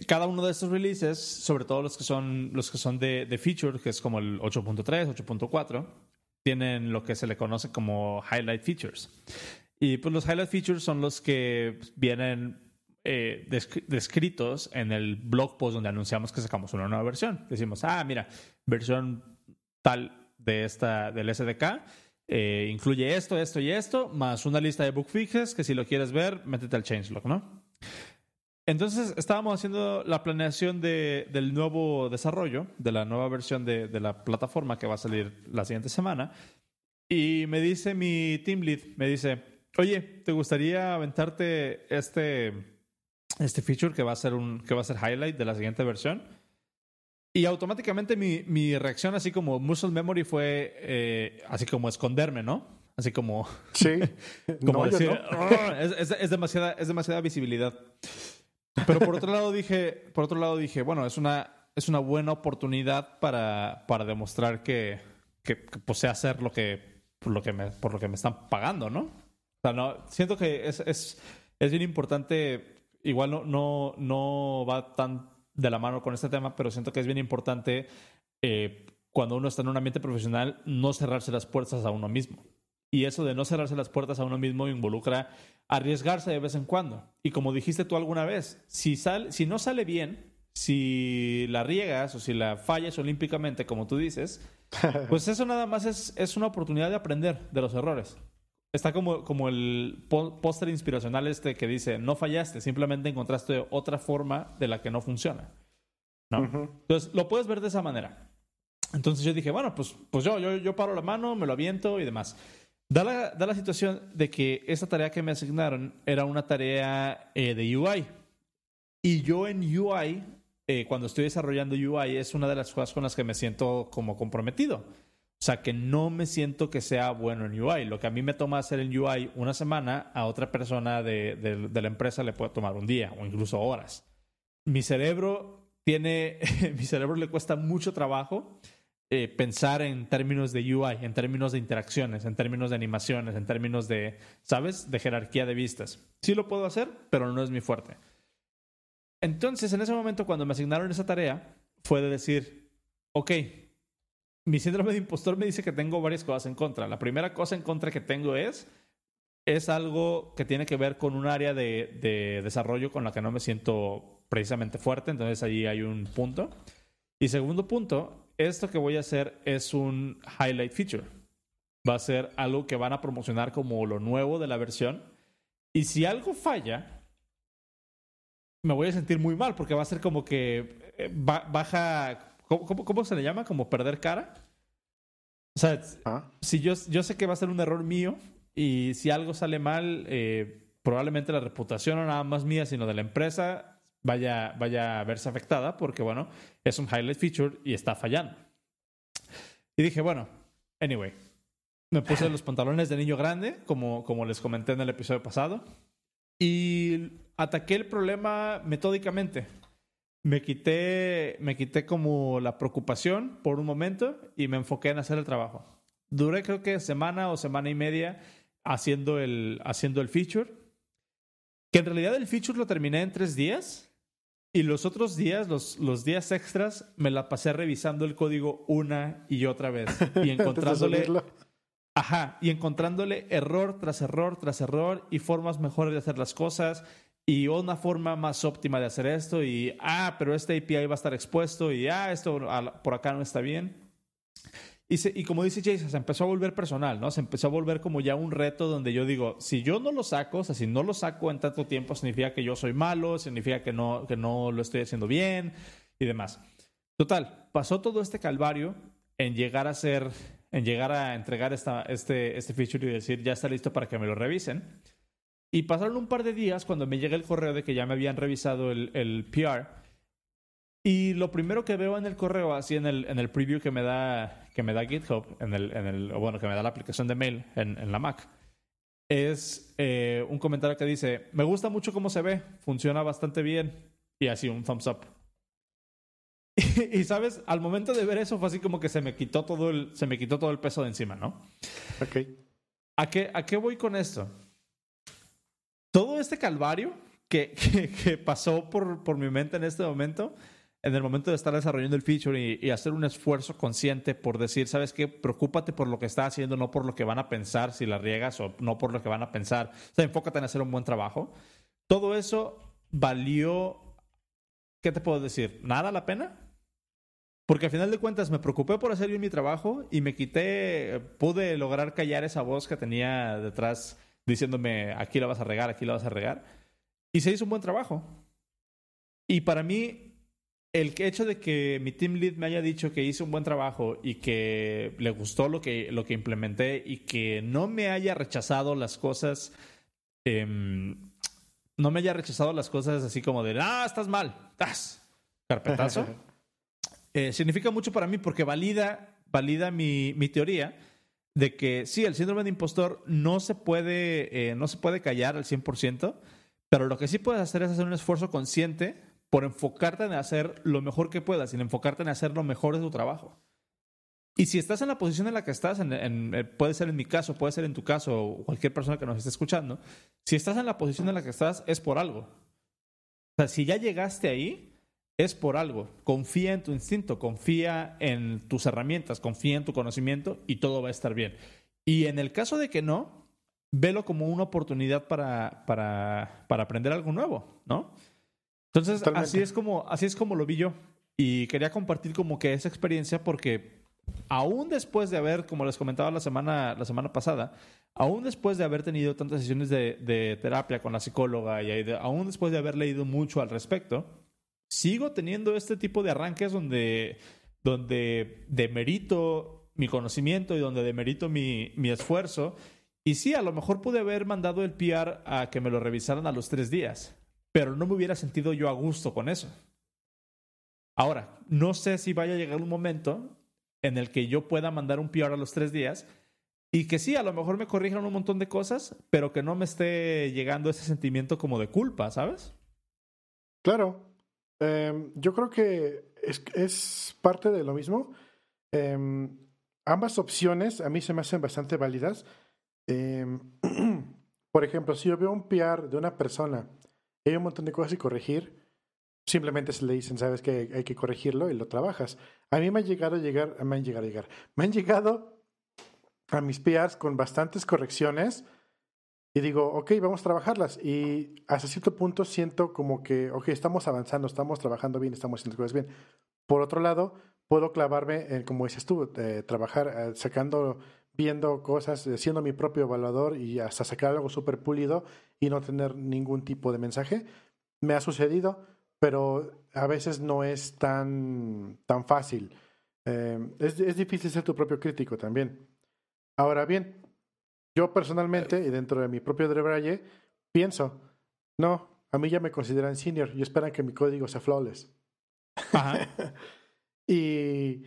cada uno de estos releases, sobre todo los que son, los que son de, de feature, que es como el 8.3, 8.4, tienen lo que se le conoce como highlight features. Y pues los highlight features son los que vienen eh, descri- descritos en el blog post donde anunciamos que sacamos una nueva versión. Decimos, ah, mira, versión tal de esta, del SDK. eh, incluye esto, esto y esto, más una lista de bug fixes que si lo quieres ver, métete al changelog, ¿no? Entonces estábamos haciendo la planeación de, del nuevo desarrollo, de la nueva versión de, de la plataforma que va a salir la siguiente semana. Y me dice mi team lead, me dice, oye, ¿te gustaría aventarte este, este feature que va a ser un que va a ser highlight de la siguiente versión? Y automáticamente mi, mi reacción, así como muscle memory, fue eh, así como esconderme, ¿no? Así como,
Sí.
como
No,
decir,
no.
"Arr", es, es- es demasiada, es demasiada visibilidad. Pero por otro lado dije, por otro lado dije, bueno, es una, es una buena oportunidad para, para demostrar que, que, pues, sé hacer lo que, lo que me, por lo que me están pagando, ¿no? O sea, no, siento que es, es, es bien importante, igual no, no, no va tan de la mano con este tema, pero siento que es bien importante eh, cuando uno está en un ambiente profesional no cerrarse las puertas a uno mismo. Y eso de no cerrarse las puertas a uno mismo involucra arriesgarse de vez en cuando. Y como dijiste tú alguna vez, si, sal, si no sale bien, si la riegas o si la fallas olímpicamente, como tú dices, pues eso nada más es, es una oportunidad de aprender de los errores. Está como, como el póster inspiracional este que dice, no fallaste, simplemente encontraste otra forma de la que no funciona. ¿No? Entonces, lo puedes ver de esa manera. Entonces yo dije, bueno, pues, pues yo, yo, yo paro la mano, me lo aviento y demás. Da la, situación de que esta tarea que me asignaron era una tarea eh, de UI. Y yo en UI, eh, cuando estoy desarrollando UI, es una de las cosas con las que me siento como comprometido. O sea, que no me siento que sea bueno en UI. Lo que a mí me toma hacer en UI una semana, a otra persona de, de la empresa le puede tomar un día o incluso horas. Mi cerebro tiene, mi cerebro le cuesta mucho trabajo eh, pensar en términos de UI, en términos de interacciones, en términos de animaciones, en términos de, ¿sabes?, de jerarquía de vistas. Sí lo puedo hacer, pero no es mi fuerte. Entonces, en ese momento, cuando me asignaron esa tarea, fue de decir, ok, mi síndrome de impostor me dice que tengo varias cosas en contra. La primera cosa en contra que tengo es, es algo que tiene que ver con un área de, de desarrollo con la que no me siento precisamente fuerte, entonces allí hay un punto. Y segundo punto, esto que voy a hacer es un highlight feature. Va a ser algo que van a promocionar como lo nuevo de la versión. Y si algo falla, me voy a sentir muy mal porque va a ser como que eh, baja, ¿cómo, cómo, se le llama? Como perder cara. O sea, ¿Ah? si yo, yo sé que va a ser un error mío y si algo sale mal, eh, probablemente la reputación no nada más mía, sino de la empresa, vaya, vaya a verse afectada porque, bueno, es un highlight feature y está fallando. Y dije, bueno, anyway, me puse los pantalones de niño grande, como, como les comenté en el episodio pasado, y ataqué el problema metódicamente. Me quité, me quité como la preocupación por un momento y me enfoqué en hacer el trabajo. Duré creo que semana o semana y media haciendo el, haciendo el feature. Que en realidad el feature lo terminé en tres días y los otros días, los, los días extras, me la pasé revisando el código una y otra vez. Y encontrándole. ajá, y encontrándole error tras error tras error y formas mejores de hacer las cosas y una forma más óptima de hacer esto y, ah, pero este API va a estar expuesto y, ah, esto por acá no está bien. Y, como dice Jason, se empezó a volver personal, ¿no? Se empezó a volver como ya un reto donde yo digo, si yo no lo saco, o sea, si no lo saco en tanto tiempo, significa que yo soy malo, significa que no, que no lo estoy haciendo bien y demás. Total, pasó todo este calvario en llegar a ser, en llegar a entregar esta, este, este feature y decir, ya está listo para que me lo revisen. Y pasaron un par de días cuando me llega el correo de que ya me habían revisado el, el PR y lo primero que veo en el correo, así en el, en el preview que me da, que me da GitHub, en el, en el, bueno, que me da la aplicación de mail en, en la Mac, es eh, un comentario que dice, me gusta mucho cómo se ve, funciona bastante bien, y así un thumbs up. Y, sabes, al momento de ver eso fue así como que se me quitó todo el, se me quitó todo el peso de encima, ¿no?
Ok.
¿A qué, a qué voy con esto? Todo este calvario que, que, que pasó por, por mi mente en este momento en el momento de estar desarrollando el feature y, hacer un esfuerzo consciente por decir, ¿sabes qué? Preocúpate por lo que estás haciendo, no por lo que van a pensar si la riegas o no por lo que van a pensar. O sea, enfócate en hacer un buen trabajo. Todo eso valió, ¿qué te puedo decir? ¿Nada la pena? Porque al final de cuentas me preocupé por hacer bien mi trabajo y me quité, pude lograr callar esa voz que tenía detrás diciéndome, aquí la vas a regar, aquí la vas a regar. Y se hizo un buen trabajo. Y para mí el hecho de que mi team lead me haya dicho que hice un buen trabajo y que le gustó lo que, lo que implementé y que no me haya rechazado las cosas, em, no me haya rechazado las cosas así como de, ah, estás mal, estás, carpetazo, eh, significa mucho para mí porque valida, valida mi, mi, teoría de que sí, el síndrome de impostor no se puede, eh, no se puede callar al 100%, pero lo que sí puedes hacer es hacer un esfuerzo consciente por enfocarte en hacer lo mejor que puedas, sin enfocarte en hacer lo mejor de tu trabajo. Y si estás en la posición en la que estás, en, eh, puede ser en mi caso, puede ser en tu caso, cualquier persona que nos esté escuchando, si estás en la posición en la que estás, es por algo. O sea, si ya llegaste ahí, es por algo. Confía en tu instinto, confía en tus herramientas, confía en tu conocimiento y todo va a estar bien. Y en el caso de que no, velo como una oportunidad para, para, para aprender algo nuevo, ¿no? Entonces, así es, como, así es como lo vi yo. Y quería compartir como que esa experiencia porque aún después de haber, como les comentaba la semana, la semana pasada, aún después de haber tenido tantas sesiones de, terapia con la psicóloga y aún después de haber leído mucho al respecto, sigo teniendo este tipo de arranques donde, donde demerito mi conocimiento y donde demerito mi, mi esfuerzo. Y sí, a lo mejor pude haber mandado el PR a que me lo revisaran a los tres días, pero no me hubiera sentido yo a gusto con eso. Ahora, no sé si vaya a llegar un momento en el que yo pueda mandar un PR a los tres días y que sí, a lo mejor me corrijan un montón de cosas, pero que no me esté llegando ese sentimiento como de culpa, ¿sabes?
Claro. Em, yo creo que es, parte de lo mismo. Em, ambas opciones a mí se me hacen bastante válidas. Em, por ejemplo, si yo veo un PR de una persona hay un montón de cosas que corregir, simplemente se le dicen, sabes que hay que corregirlo y lo trabajas. A mí me han llegado a llegar, me han llegado a llegar, me han llegado a mis PRs con bastantes correcciones y digo, ok, vamos a trabajarlas. Y hasta cierto punto siento como que, ok, estamos avanzando, estamos trabajando bien, estamos haciendo cosas bien. Por otro lado, puedo clavarme en, como dices tú, eh, trabajar eh, sacando, viendo cosas, eh, siendo mi propio evaluador y hasta sacar algo súper pulido y no tener ningún tipo de mensaje. Me ha sucedido, pero a veces no es tan, tan fácil. es, es difícil ser tu propio crítico también. Ahora bien, yo personalmente, y dentro de mi propio Drebraille, pienso, no, a mí ya me consideran senior y esperan que mi código sea flawless. y,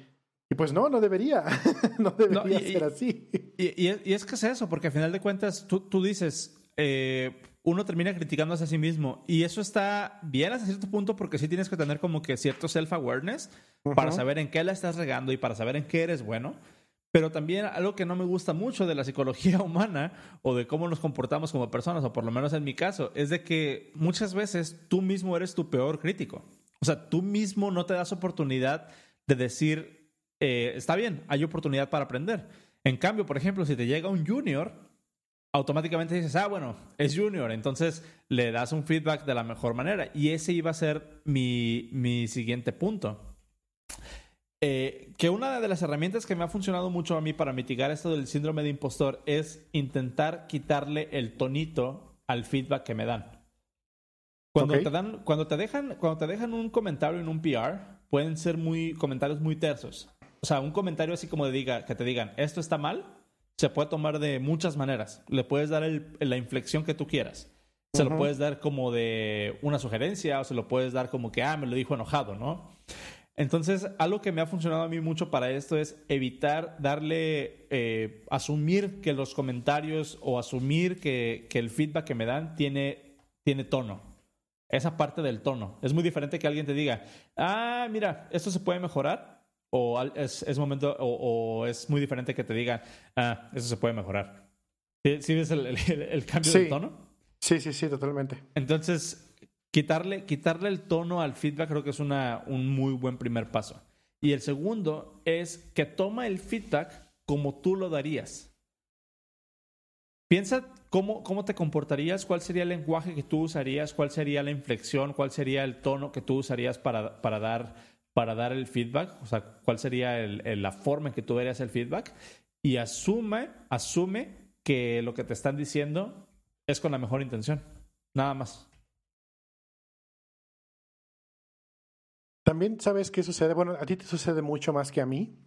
y, pues no, no debería. no debería ser así.
Y, y, es que es eso, porque al final de cuentas tú, tú dices, eh, uno termina criticándose a sí mismo. Y eso está bien hasta cierto punto porque sí tienes que tener como que cierto self-awareness para saber en qué la estás regando y para saber en qué eres bueno. Pero también algo que no me gusta mucho de la psicología humana o de cómo nos comportamos como personas, o por lo menos en mi caso, es de que muchas veces tú mismo eres tu peor crítico. O sea, tú mismo no te das oportunidad de decir, eh, está bien, hay oportunidad para aprender. En cambio, por ejemplo, si te llega un junior, automáticamente dices, ah, bueno, es junior, entonces le das un feedback de la mejor manera. Y ese iba a ser mi, mi siguiente punto. Eh, que una de las herramientas que me ha funcionado mucho a mí para mitigar esto del síndrome de impostor es intentar quitarle el tonito al feedback que me dan. Cuando te dan, cuando te dejan, cuando te dejan un comentario en un PR, pueden ser muy comentarios muy tersos. O sea, un comentario así como de diga, que te digan, esto está mal, se puede tomar de muchas maneras. Le puedes dar la inflexión que tú quieras. Se lo puedes dar como de una sugerencia o se lo puedes dar como que, ah, me lo dijo enojado, ¿no? Entonces, algo que me ha funcionado a mí mucho para esto es evitar darle, eh, asumir que los comentarios o asumir que, el feedback que me dan tiene, tiene tono. Esa parte del tono. Es muy diferente que alguien te diga, ah, mira, esto se puede mejorar. O es, momento, o, es muy diferente que te diga, ah, eso se puede mejorar. ¿Sí, ves el, cambio de tono?
Sí, sí, sí, totalmente.
Entonces, Quitarle, quitarle el tono al feedback creo que es una, un muy buen primer paso. Y el segundo es que toma el feedback como tú lo darías. Piensa cómo, cómo te comportarías, cuál sería el lenguaje que tú usarías, cuál sería la inflexión, cuál sería el tono que tú usarías para, para, dar, para dar el feedback, o sea, cuál sería la forma en que tú darías el feedback. Y asume, asume que lo que te están diciendo es con la mejor intención. Nada más.
También sabes qué sucede, bueno, a ti te sucede mucho más que a mí,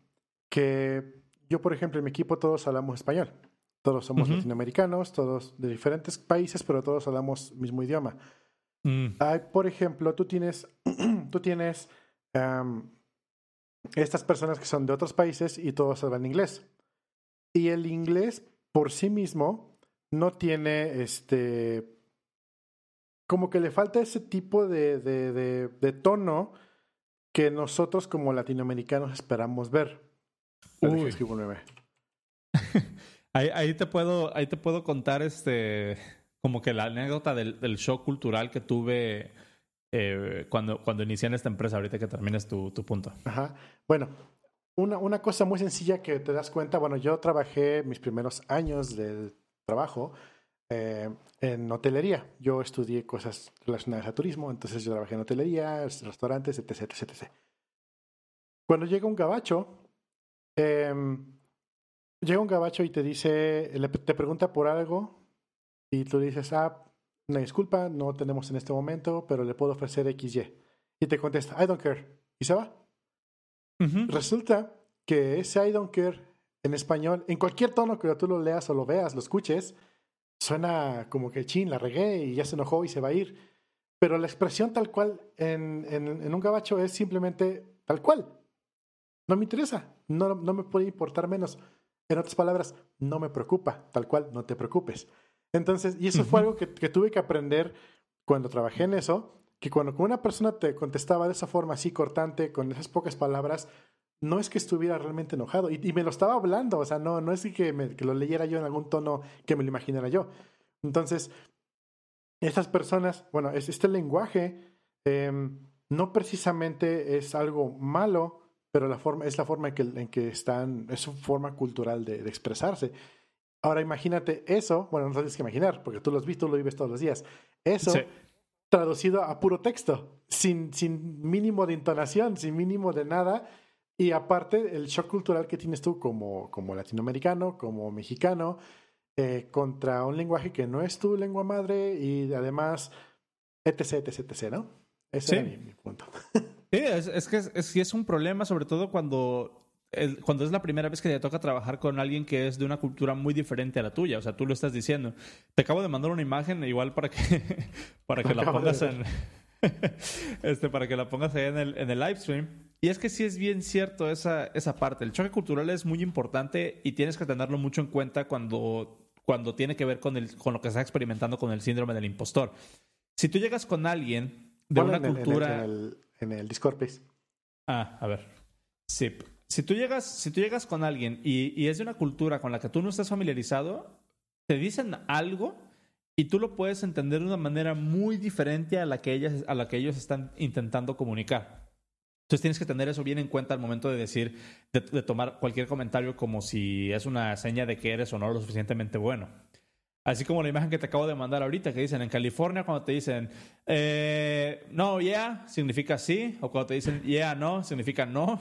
que yo, por ejemplo, en mi equipo todos hablamos español. Todos somos latinoamericanos, todos de diferentes países, pero todos hablamos mismo idioma. Mm. por ejemplo, tú tienes, tú tienes estas personas que son de otros países y todos hablan inglés. Y el inglés por sí mismo no tiene este como que le falta ese tipo de, de, de tono que nosotros como latinoamericanos esperamos ver.
Uy. ahí, ahí, te puedo, ahí te puedo contar este como que la anécdota del, del shock cultural que tuve eh, cuando, cuando inicié en esta empresa, ahorita que termines tu, tu punto.
Ajá. Bueno, una, una cosa muy sencilla que te das cuenta, bueno, yo trabajé mis primeros años de trabajo eh, en hotelería. Yo estudié cosas relacionadas a turismo, entonces yo trabajé en hotelería, restaurantes, etc, etc, Cuando llega un gabacho, em, llega un gabacho y te dice, te pregunta por algo y tú dices, ah, una disculpa, no tenemos en este momento, pero le puedo ofrecer XY. Y te contesta, I don't care. Y se va. Resulta que ese I don't care en español, en cualquier tono que tú lo leas o lo veas, lo escuches, suena como que chin, la regué y ya se enojó y se va a ir. Pero la expresión tal cual en, en, un gabacho es simplemente tal cual. No me interesa, no, no me puede importar menos. En otras palabras, no me preocupa, tal cual, no te preocupes. Entonces, y eso fue algo que, que, tuve que aprender cuando trabajé en eso, que cuando una persona te contestaba de esa forma así cortante, con esas pocas palabras, no es que estuviera realmente enojado. Y, me lo estaba hablando, o sea, no, no es que, me, que lo leyera yo en algún tono que me lo imaginara yo. Entonces, estas personas, bueno, este lenguaje em, no precisamente es algo malo, pero la forma, es la forma en que, en que están, es su forma cultural de, expresarse. Ahora imagínate eso, bueno, no tienes que imaginar, porque tú lo has visto, lo vives todos los días. Eso traducido a puro texto, sin, sin mínimo de entonación, sin mínimo de nada. Y aparte, el shock cultural que tienes tú como, como latinoamericano, como mexicano, eh, contra un lenguaje que no es tu lengua madre y además, etc, etc, etc, ¿no? Ese es mi, punto.
Sí, es, que es, es un problema, sobre todo cuando cuando es la primera vez que te toca trabajar con alguien que es de una cultura muy diferente a la tuya. O sea, tú lo estás diciendo. Te acabo de mandar una imagen igual para que, para que la pongas en. este, para que la pongas ahí en el, en el live stream. Y es que sí es bien cierto esa, esa parte. El choque cultural es muy importante y tienes que tenerlo mucho en cuenta cuando cuando tiene que ver con, el, con lo que estás experimentando con el síndrome del impostor. Si tú llegas con alguien de una cultura...
en, el, en, el, Discord, please.
Ah, a ver. Sí. Si tú llegas, si tú llegas con alguien y, es de una cultura con la que tú no estás familiarizado, te dicen algo y tú lo puedes entender de una manera muy diferente a la que, ellas, a la que ellos están intentando comunicar. Entonces tienes que tener eso bien en cuenta al momento de decir, de, tomar cualquier comentario como si es una seña de que eres o no lo suficientemente bueno. Así como la imagen que te acabo de mandar ahorita, que dicen en California, cuando te dicen eh, no, yeah, significa sí, o cuando te dicen yeah, no, significa no,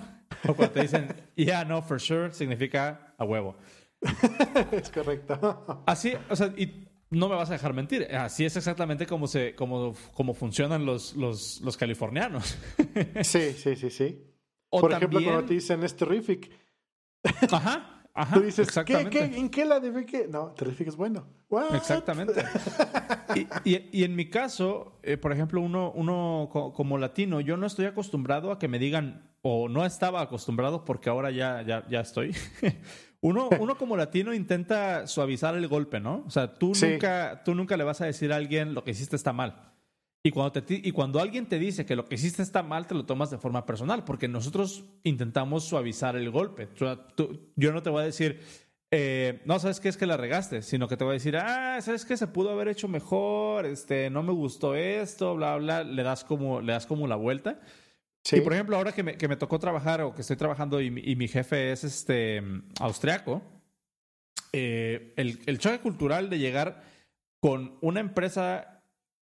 o cuando te dicen yeah, no, for sure, significa a huevo.
es correcto.
Así, o sea, y no me vas a dejar mentir. Así es exactamente como, se, como, como funcionan los, los, los californianos.
sí, sí, sí, sí. Por ejemplo, cuando te dicen es terrific.
Ajá. Ajá,
Tú dices, ¿qué, qué, en qué la debe qué? No, terrific es bueno.
Exactamente. y, y, y, en mi caso, eh, por ejemplo, uno, uno como latino, yo no estoy acostumbrado a que me digan, o no estaba acostumbrado porque ahora ya, ya, ya estoy, uno, uno como latino intenta suavizar el golpe, ¿no? O sea, tú, nunca, tú nunca le vas a decir a alguien lo que hiciste está mal. Y cuando, te, y cuando alguien te dice que lo que hiciste está mal, te lo tomas de forma personal, porque nosotros intentamos suavizar el golpe. O sea, yo no te voy a decir, eh, no, ¿sabes qué es que la regaste? Sino que te voy a decir, ah, ¿sabes qué? Se pudo haber hecho mejor, este, no me gustó esto, bla, bla, le das como, le das como la vuelta. Y por ejemplo, ahora que me, que me, tocó trabajar o que estoy trabajando y, mi jefe es este austriaco, eh, el, el, choque cultural de llegar con una empresa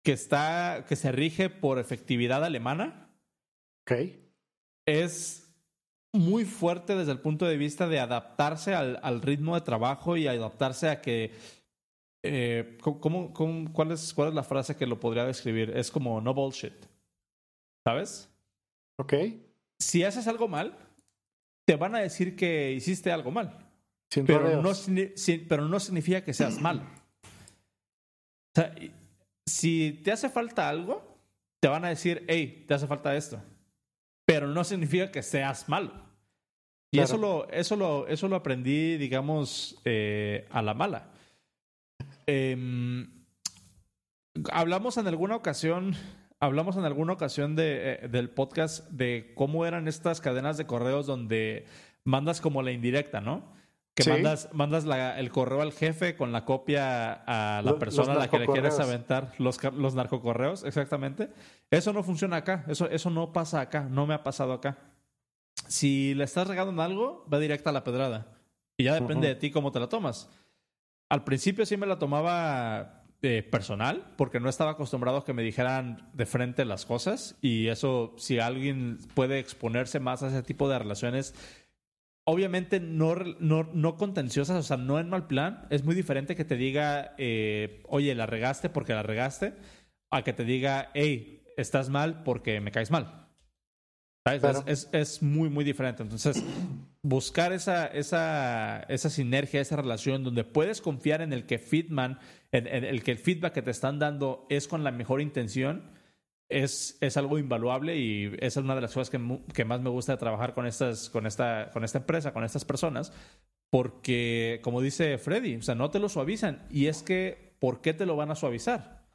que está, que se rige por efectividad alemana,
okay.
es muy fuerte desde el punto de vista de adaptarse al, al ritmo de trabajo y adaptarse a que eh, ¿cómo, cómo, cuál, es, ¿Cuál es la frase que lo podría describir? Es como no bullshit. ¿Sabes?
Ok.
Si haces algo mal, te van a decir que hiciste algo mal. pero, no, pero no significa que seas mal. O sea, si te hace falta algo, te van a decir, hey, te hace falta esto. Pero no significa que seas malo. Y eso, lo, eso, lo, eso lo aprendí, digamos, eh, a la mala. Em, hablamos en alguna ocasión hablamos en alguna ocasión de, eh, del podcast de cómo eran estas cadenas de correos donde mandas como la indirecta, ¿no? Que mandas, mandas el correo al jefe con la copia a la persona a la que le quieres aventar los, los narcocorreos, exactamente. Eso no funciona acá, eso, eso no pasa acá, no me ha pasado acá. Si le estás regando en algo, va directa a la pedrada. Y ya depende de ti cómo te la tomas. Al principio sí me la tomaba eh, personal, porque no estaba acostumbrado a que me dijeran de frente las cosas y eso, si alguien puede exponerse más a ese tipo de relaciones, obviamente no, no, no contenciosas, o sea, no en mal plan, es muy diferente que te diga, eh, oye, la regaste porque la regaste, a que te diga, hey, estás mal porque me caes mal. Es, es, muy, muy diferente. Entonces, buscar esa, esa, esa sinergia, esa relación donde puedes confiar en el que Fitman, en, el que el feedback que te están dando es con la mejor intención, es, es algo invaluable y esa es una de las cosas que, más me gusta de trabajar con, estas, con, esta, con esta empresa, con estas personas, porque, como dice Freddy, o sea, no te lo suavizan. Y es que, ¿por qué te lo van a suavizar?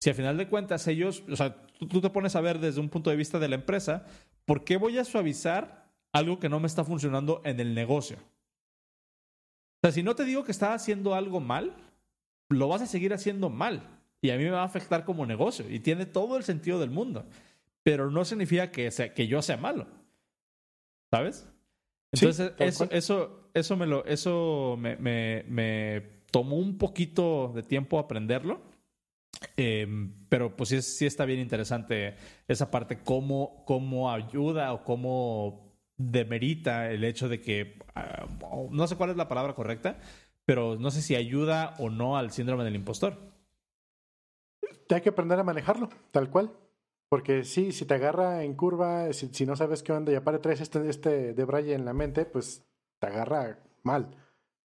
Si al final de cuentas ellos, o sea, tú te pones a ver desde un punto de vista de la empresa, ¿por qué voy a suavizar algo que no me está funcionando en el negocio? O sea, si no te digo que estás haciendo algo mal, lo vas a seguir haciendo mal. Y a mí me va a afectar como negocio. Y tiene todo el sentido del mundo. Pero no significa que, sea, que yo sea malo. ¿Sabes? Entonces, eso, eso, eso, me lo, eso me, me, me, tomó un poquito de tiempo aprenderlo. Em, pero pues sí, sí, está bien interesante esa parte, cómo, cómo ayuda o cómo demerita el hecho de que, ah, no sé cuál es la palabra correcta, pero no sé si ayuda o no al síndrome del impostor.
Hay que aprender a manejarlo, tal cual. Porque sí, si te agarra en curva, si, no sabes qué onda y aparte traes este, este de Braille en la mente, pues te agarra mal.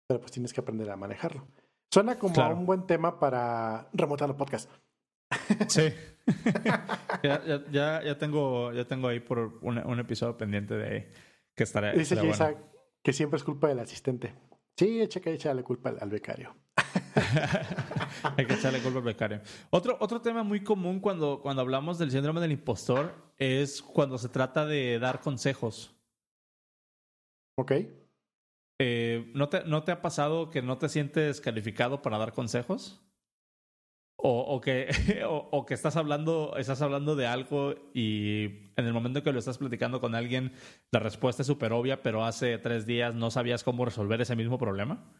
Pero pues tienes que aprender a manejarlo. Suena como un buen tema para remontar los podcast.
Sí. ya, ya, ya, tengo, ya tengo ahí por un, episodio pendiente de que estará.
Dice que siempre es culpa del asistente. Sí, echa que echarle culpa al, becario.
Hay que echarle culpa al becario. Otro, otro tema muy común cuando, cuando hablamos del síndrome del impostor es cuando se trata de dar consejos.
Ok.
Eh, ¿no, te, ¿No te ha pasado que no te sientes calificado para dar consejos? O, que, o, que estás hablando, estás hablando de algo y en el momento que lo estás platicando con alguien, la respuesta es súper obvia, pero hace tres días no sabías cómo resolver ese mismo problema.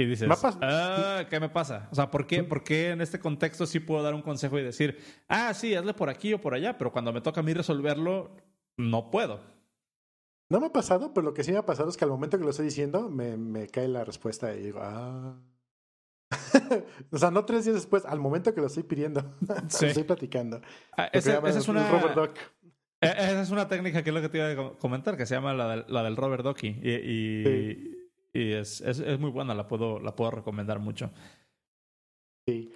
Y dices, ah, ¿qué me pasa? O sea, ¿por qué, ¿por qué en este contexto sí puedo dar un consejo y decir, ah, sí, hazle por aquí o por allá, pero cuando me toca a mí resolverlo, no puedo?
No me ha pasado, pero lo que sí me ha pasado es que al momento que lo estoy diciendo, me, me cae la respuesta y digo, ah. o sea, no tres días después, al momento que lo estoy pidiendo, sí. estoy platicando.
Ah, esa, es una... E, esa es una técnica que es lo que te iba a comentar, que se llama la del, la del Robert Docky. Y, y, es, es, es, muy buena, la puedo, la puedo recomendar mucho.
Sí.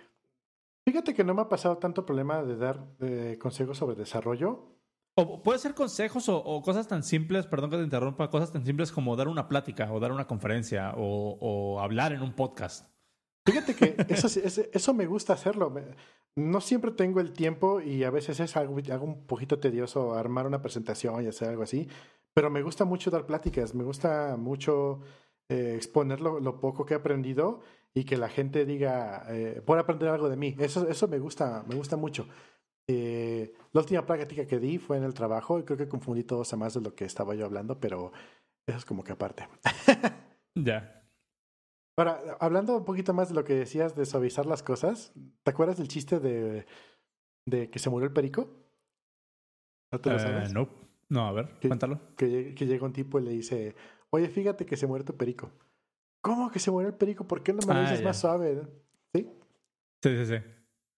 Fíjate que no me ha pasado tanto problema de dar eh, consejos sobre desarrollo.
O puede ser consejos o, o, cosas tan simples, perdón que te interrumpa, cosas tan simples como dar una plática o dar una conferencia o, o hablar en un podcast.
Fíjate que eso, eso me gusta hacerlo. No siempre tengo el tiempo y a veces es algo, un poquito tedioso armar una presentación y hacer algo así, pero me gusta mucho dar pláticas, me gusta mucho eh, exponer lo, poco que he aprendido y que la gente diga, eh, pueda aprender algo de mí. Eso, eso me gusta, me gusta mucho. Eh, la última práctica que di fue en el trabajo y creo que confundí todos a más de lo que estaba yo hablando, pero eso es como que aparte.
Ya.
Ahora, hablando un poquito más de lo que decías de suavizar las cosas, ¿te acuerdas del chiste de, de que se murió el perico?
¿No te lo sabes? no. no, a ver, cuéntalo.
Que, que, llega un tipo y le dice, oye, fíjate que se muere tu perico. ¿Cómo que se murió el perico? ¿Por qué no me lo ah, dices más suave? ¿Sí?
Sí, sí, sí.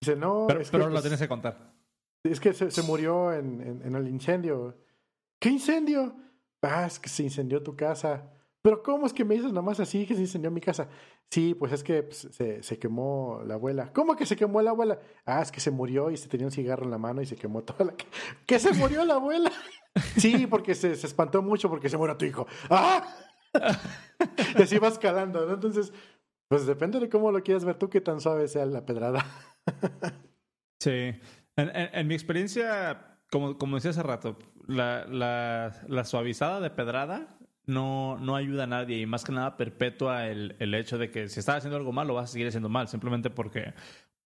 Dice, no.
Pero, pero lo pues tienes que contar.
Es que se, se murió en, en, en el incendio. ¿Qué incendio? Ah, es que se incendió tu casa. Pero ¿cómo es que me dices nomás así que se incendió mi casa? Sí, pues es que pues, se, se, quemó la abuela. ¿Cómo que se quemó la abuela? Ah, es que se murió y se tenía un cigarro en la mano y se quemó toda la... ¿Qué se murió la abuela? Sí, porque se, se, espantó mucho porque se murió tu hijo. ¡Ah! y así vas calando, ¿no? Entonces, pues depende de cómo lo quieras ver tú, qué tan suave sea la pedrada.
sí. En, en, mi experiencia, como, como decía hace rato, la, la, la suavizada de pedrada no, no ayuda a nadie y más que nada perpetúa el, el hecho de que si estás haciendo algo mal lo vas a seguir haciendo mal, simplemente porque,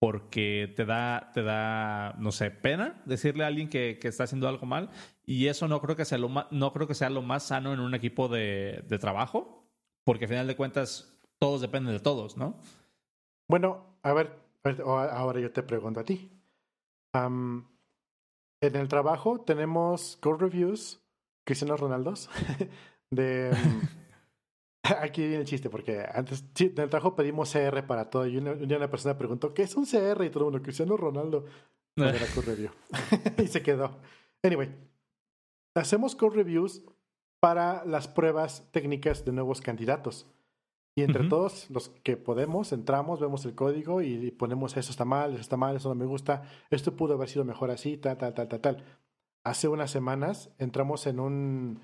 porque te da, te da, no sé, pena decirle a alguien que, que está haciendo algo mal y eso no creo que sea lo más, no creo que sea lo más sano en un equipo de, de trabajo, porque al final de cuentas todos dependen de todos, ¿no?
Bueno, a ver, ahora yo te pregunto a ti. en el trabajo tenemos code reviews, Cristiano Ronaldos, de... Aquí viene el chiste, porque antes en el trabajo pedimos CR para todo y un día una persona preguntó, ¿qué es un CR? Y todo el mundo, Cristiano Ronaldo. Era review. y se quedó. Anyway, hacemos code reviews para las pruebas técnicas de nuevos candidatos. Y entre todos los que podemos, entramos, vemos el código y ponemos eso está mal, eso está mal, eso no me gusta, esto pudo haber sido mejor así, tal, tal, tal, tal, tal. Hace unas semanas entramos en, un,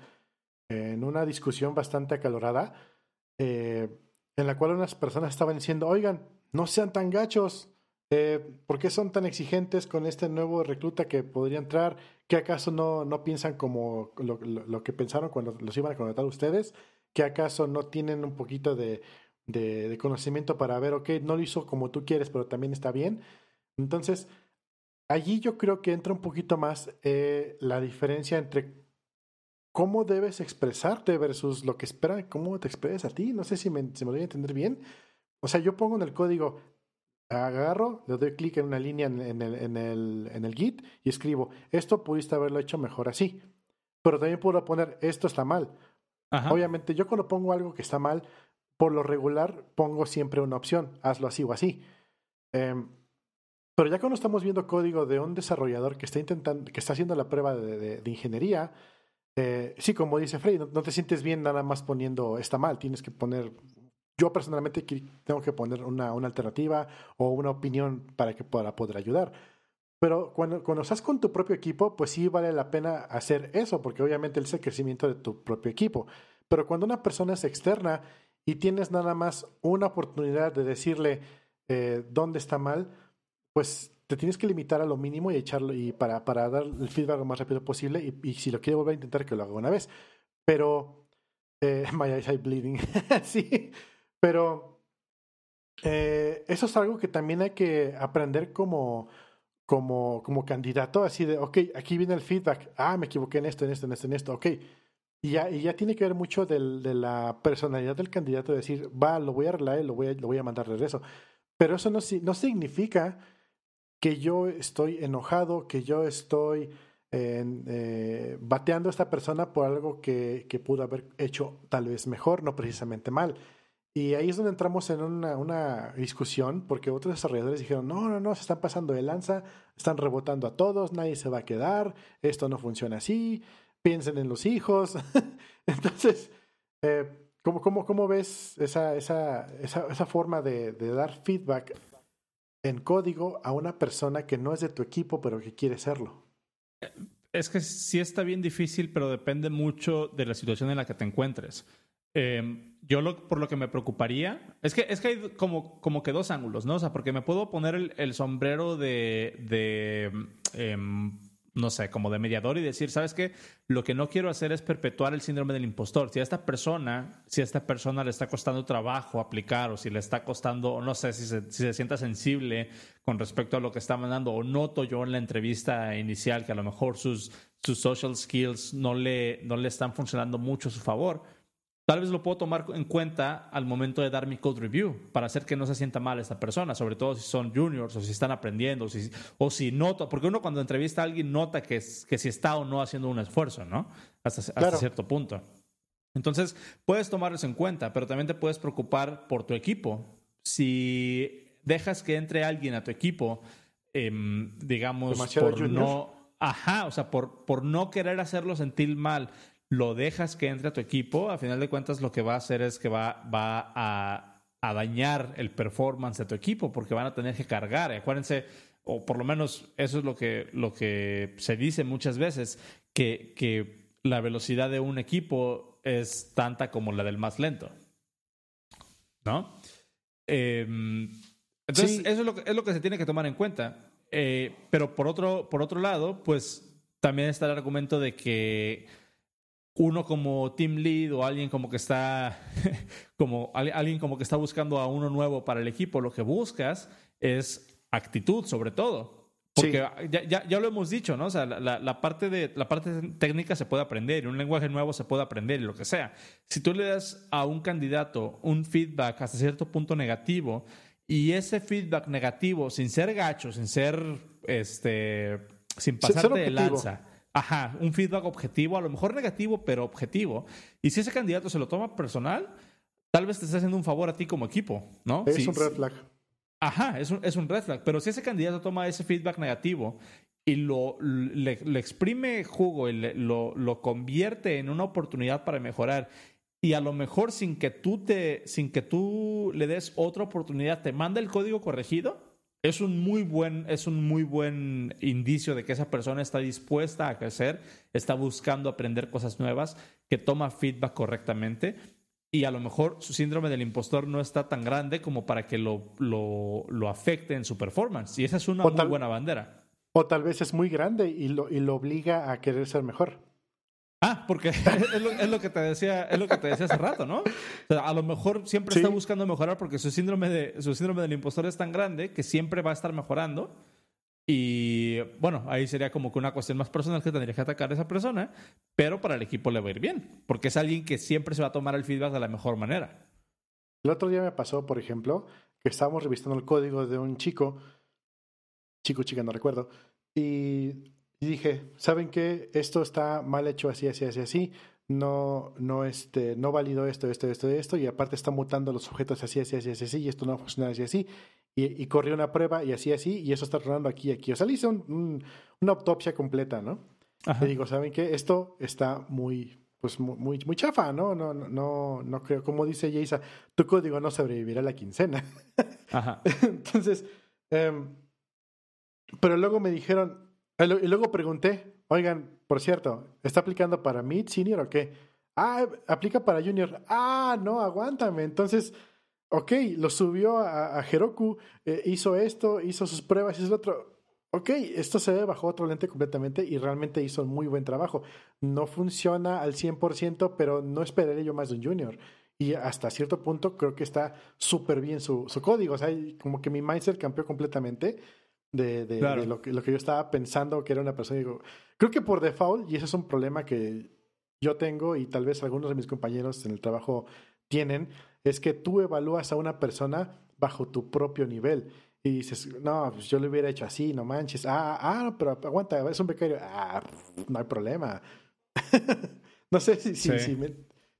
en una discusión bastante acalorada eh, en la cual unas personas estaban diciendo, oigan, no sean tan gachos, eh, ¿por qué son tan exigentes con este nuevo recluta que podría entrar? ¿Que acaso no, no piensan como lo, lo que pensaron cuando los iban a contratar ustedes? ¿Que acaso no tienen un poquito de, de, conocimiento para ver, ok, no lo hizo como tú quieres, pero también está bien? Entonces, allí yo creo que entra un poquito más eh, la diferencia entre cómo debes expresarte versus lo que esperan, cómo te expresas a ti. No sé si me, me voy a entender bien. O sea, yo pongo en el código, agarro, le doy clic en una línea en, el, en, el, en el Git y escribo, esto pudiste haberlo hecho mejor así. Pero también puedo poner, esto está mal. Obviamente, yo cuando pongo algo que está mal, por lo regular pongo siempre una opción, hazlo así o así. Em, pero ya cuando estamos viendo código de un desarrollador que está intentando, que está haciendo la prueba de, de, ingeniería, eh, sí, como dice Frey, no, te sientes bien nada más poniendo está mal, tienes que poner. Yo personalmente tengo que poner una, una alternativa o una opinión para que para poder ayudar. Pero cuando, cuando estás con tu propio equipo, pues sí vale la pena hacer eso, porque obviamente es el crecimiento de tu propio equipo. Pero cuando una persona es externa y tienes nada más una oportunidad de decirle eh, dónde está mal, pues te tienes que limitar a lo mínimo y echarlo y para, para dar el feedback lo más rápido posible y, si lo quiere volver a intentar que lo haga una vez. Pero eh, my eyes are bleeding. sí, pero eh, eso es algo que también hay que aprender como como, como candidato, así de, ok, aquí viene el feedback, ah, me equivoqué en esto, en esto, en esto, en esto, ok. Y ya, y ya tiene que ver mucho del, de la personalidad del candidato, de decir, va, lo voy a arreglar y lo voy a, lo voy a mandar regreso. Pero eso no, no significa que yo estoy enojado, que yo estoy eh, bateando a esta persona por algo que, que pudo haber hecho tal vez mejor, no precisamente mal. Y ahí es donde entramos en una, una, discusión, porque otros desarrolladores dijeron, no, no, no, se están pasando de lanza, están rebotando a todos, nadie se va a quedar, esto no funciona así, piensen en los hijos. Entonces, eh, ¿cómo, cómo, cómo ves esa, esa, esa, esa forma de, de, dar feedback en código a una persona que no es de tu equipo, pero que quiere serlo?
Es que sí está bien difícil, pero depende mucho de la situación en la que te encuentres. Eh, yo por lo que me preocuparía es que, es que hay como, como que dos ángulos, ¿no? O sea, porque me puedo poner el, sombrero de, de em, no sé, como de mediador y decir, ¿sabes qué? Lo que no quiero hacer es perpetuar el síndrome del impostor. Si a esta persona, si a esta persona le está costando trabajo aplicar o si le está costando, no sé, si se, si se sienta sensible con respecto a lo que está mandando o noto yo en la entrevista inicial que a lo mejor sus, sus social skills no le, no le están funcionando mucho a su favor, Tal vez lo puedo tomar en cuenta al momento de dar mi code review para hacer que no se sienta mal esta persona, sobre todo si son juniors o si están aprendiendo o si, o si nota, porque uno cuando entrevista a alguien nota que, que si está o no haciendo un esfuerzo, ¿no? Hasta, cierto punto. Entonces, puedes tomarlos en cuenta, pero también te puedes preocupar por tu equipo. Si dejas que entre alguien a tu equipo, em, digamos, por no... Ajá, o sea, por, por no querer hacerlo sentir mal lo dejas que entre a tu equipo, a final de cuentas lo que va a hacer es que va, va a, dañar el performance de tu equipo porque van a tener que cargar. Acuérdense, o por lo menos eso es lo que, lo que se dice muchas veces, que, que la velocidad de un equipo es tanta como la del más lento. ¿No? Em, entonces, eso es lo, que, es lo que se tiene que tomar en cuenta. Eh, pero por otro, por otro lado, pues también está el argumento de que uno como team lead o alguien como que está como alguien como que está buscando a uno nuevo para el equipo, lo que buscas es actitud sobre todo. Porque ya, ya, lo hemos dicho, ¿no? O sea, la, la, parte de, la parte técnica se puede aprender, un lenguaje nuevo se puede aprender y lo que sea. Si tú le das a un candidato un feedback hasta cierto punto negativo y ese feedback negativo, sin ser gacho, sin ser, este, sin pasarte de lanza, Ajá, un feedback objetivo, a lo mejor negativo, pero objetivo. Y si ese candidato se lo toma personal, tal vez te esté haciendo un favor a ti como equipo, ¿no?
Es un red flag.
Ajá, es un, es un red flag. Pero si ese candidato toma ese feedback negativo y lo, le, exprime jugo y lo, lo convierte en una oportunidad para mejorar y a lo mejor sin que tú te sin que tú le des otra oportunidad te manda el código corregido es un muy buen es un muy buen indicio de que esa persona está dispuesta a crecer está buscando aprender cosas nuevas que toma feedback correctamente. Y a lo mejor su síndrome del impostor no está tan grande como para que lo, lo, lo afecte en su performance. Y esa es una muy buena bandera.
o tal vez es muy grande y lo, y lo obliga a querer ser mejor
Ah, porque es lo, que te decía, es lo que te decía hace rato, ¿no? a lo mejor siempre está buscando mejorar porque su síndrome de su síndrome del impostor es tan grande que siempre va a estar mejorando. Y bueno, ahí sería como que una cuestión más personal que tendría que atacar a esa persona, pero para el equipo le va a ir bien, porque es alguien que siempre se va a tomar el feedback de la mejor manera.
El otro día me pasó, por ejemplo, que estábamos revisando el código de un chico, chico, chica, no recuerdo, y y dije, ¿saben qué? Esto está mal hecho así, así, así, así. No, no, este, no valido esto, esto, esto, esto. Y aparte está mutando los objetos así, así, así, así, así. Y esto no va a funcionar así, así. Y, y corrió una prueba y así, así. Y eso está rodando aquí, aquí. O sea, le hice un, una autopsia completa, ¿no? Y digo, ¿saben qué? Esto está muy, pues muy, muy chafa, ¿no? No, no, no, no creo. Como dice Jaisa, tu código no sobrevivirá a la quincena. Ajá. Entonces, em, pero luego me dijeron, y luego pregunté, oigan, por cierto, ¿está aplicando para mid, senior o qué? Ah, aplica para junior. Ah, no, aguántame. Entonces, ok, lo subió a, Heroku, eh, hizo esto, hizo sus pruebas, hizo otro. Ok, esto se ve bajo otro lente completamente y realmente hizo muy buen trabajo. No funciona al 100%, pero no esperaré yo más de un junior. Y hasta cierto punto creo que está súper bien su, su código. O sea, como que mi mindset cambió completamente de, de, lo, que, lo que yo estaba pensando que era una persona. Digo, creo que por default, y ese es un problema que yo tengo y tal vez algunos de mis compañeros en el trabajo tienen, es que tú evalúas a una persona bajo tu propio nivel. Y dices, no, pues yo lo hubiera hecho así, no manches. Ah, ah, pero aguanta, es un becario. Ah, no hay problema. no sé si, si, me,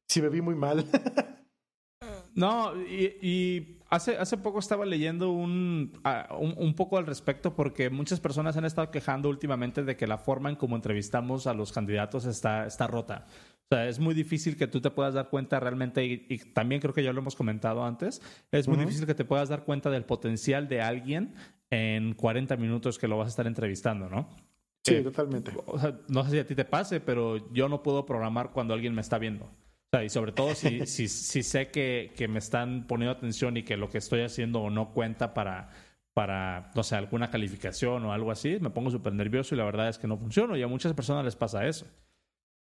si me vi muy mal.
no, y, y Hace, hace poco estaba leyendo un, un, poco al respecto porque muchas personas han estado quejando últimamente de que la forma en cómo entrevistamos a los candidatos está, está rota. O sea, es muy difícil que tú te puedas dar cuenta realmente, y, también creo que ya lo hemos comentado antes, es muy difícil que te puedas dar cuenta del potencial de alguien en 40 minutos que lo vas a estar entrevistando, ¿no?
Sí, eh, totalmente.
O sea, no sé si a ti te pase, pero yo no puedo programar cuando alguien me está viendo y sobre todo si, si, si sé que, que, me están poniendo atención y que lo que estoy haciendo o no cuenta para, para no sé, alguna calificación o algo así, me pongo súper nervioso y la verdad es que no funciona y a muchas personas les pasa eso.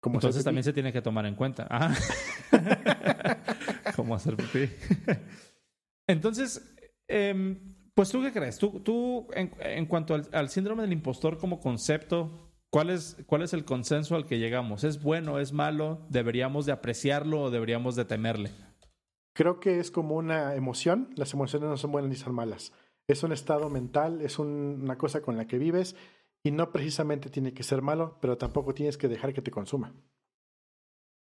Entonces también se tiene que tomar en cuenta. ¿Cómo hacer pipí? Entonces, em, pues tú qué crees? Tú, tú en, en cuanto al, al síndrome del impostor como concepto, ¿Cuál es, ¿Cuál es el consenso al que llegamos? ¿Es bueno, es malo? ¿Deberíamos de apreciarlo o deberíamos de temerle?
Creo que es como una emoción. Las emociones no son buenas ni son malas. Es un estado mental, es una cosa con la que vives y no precisamente tiene que ser malo, pero tampoco tienes que dejar que te consuma.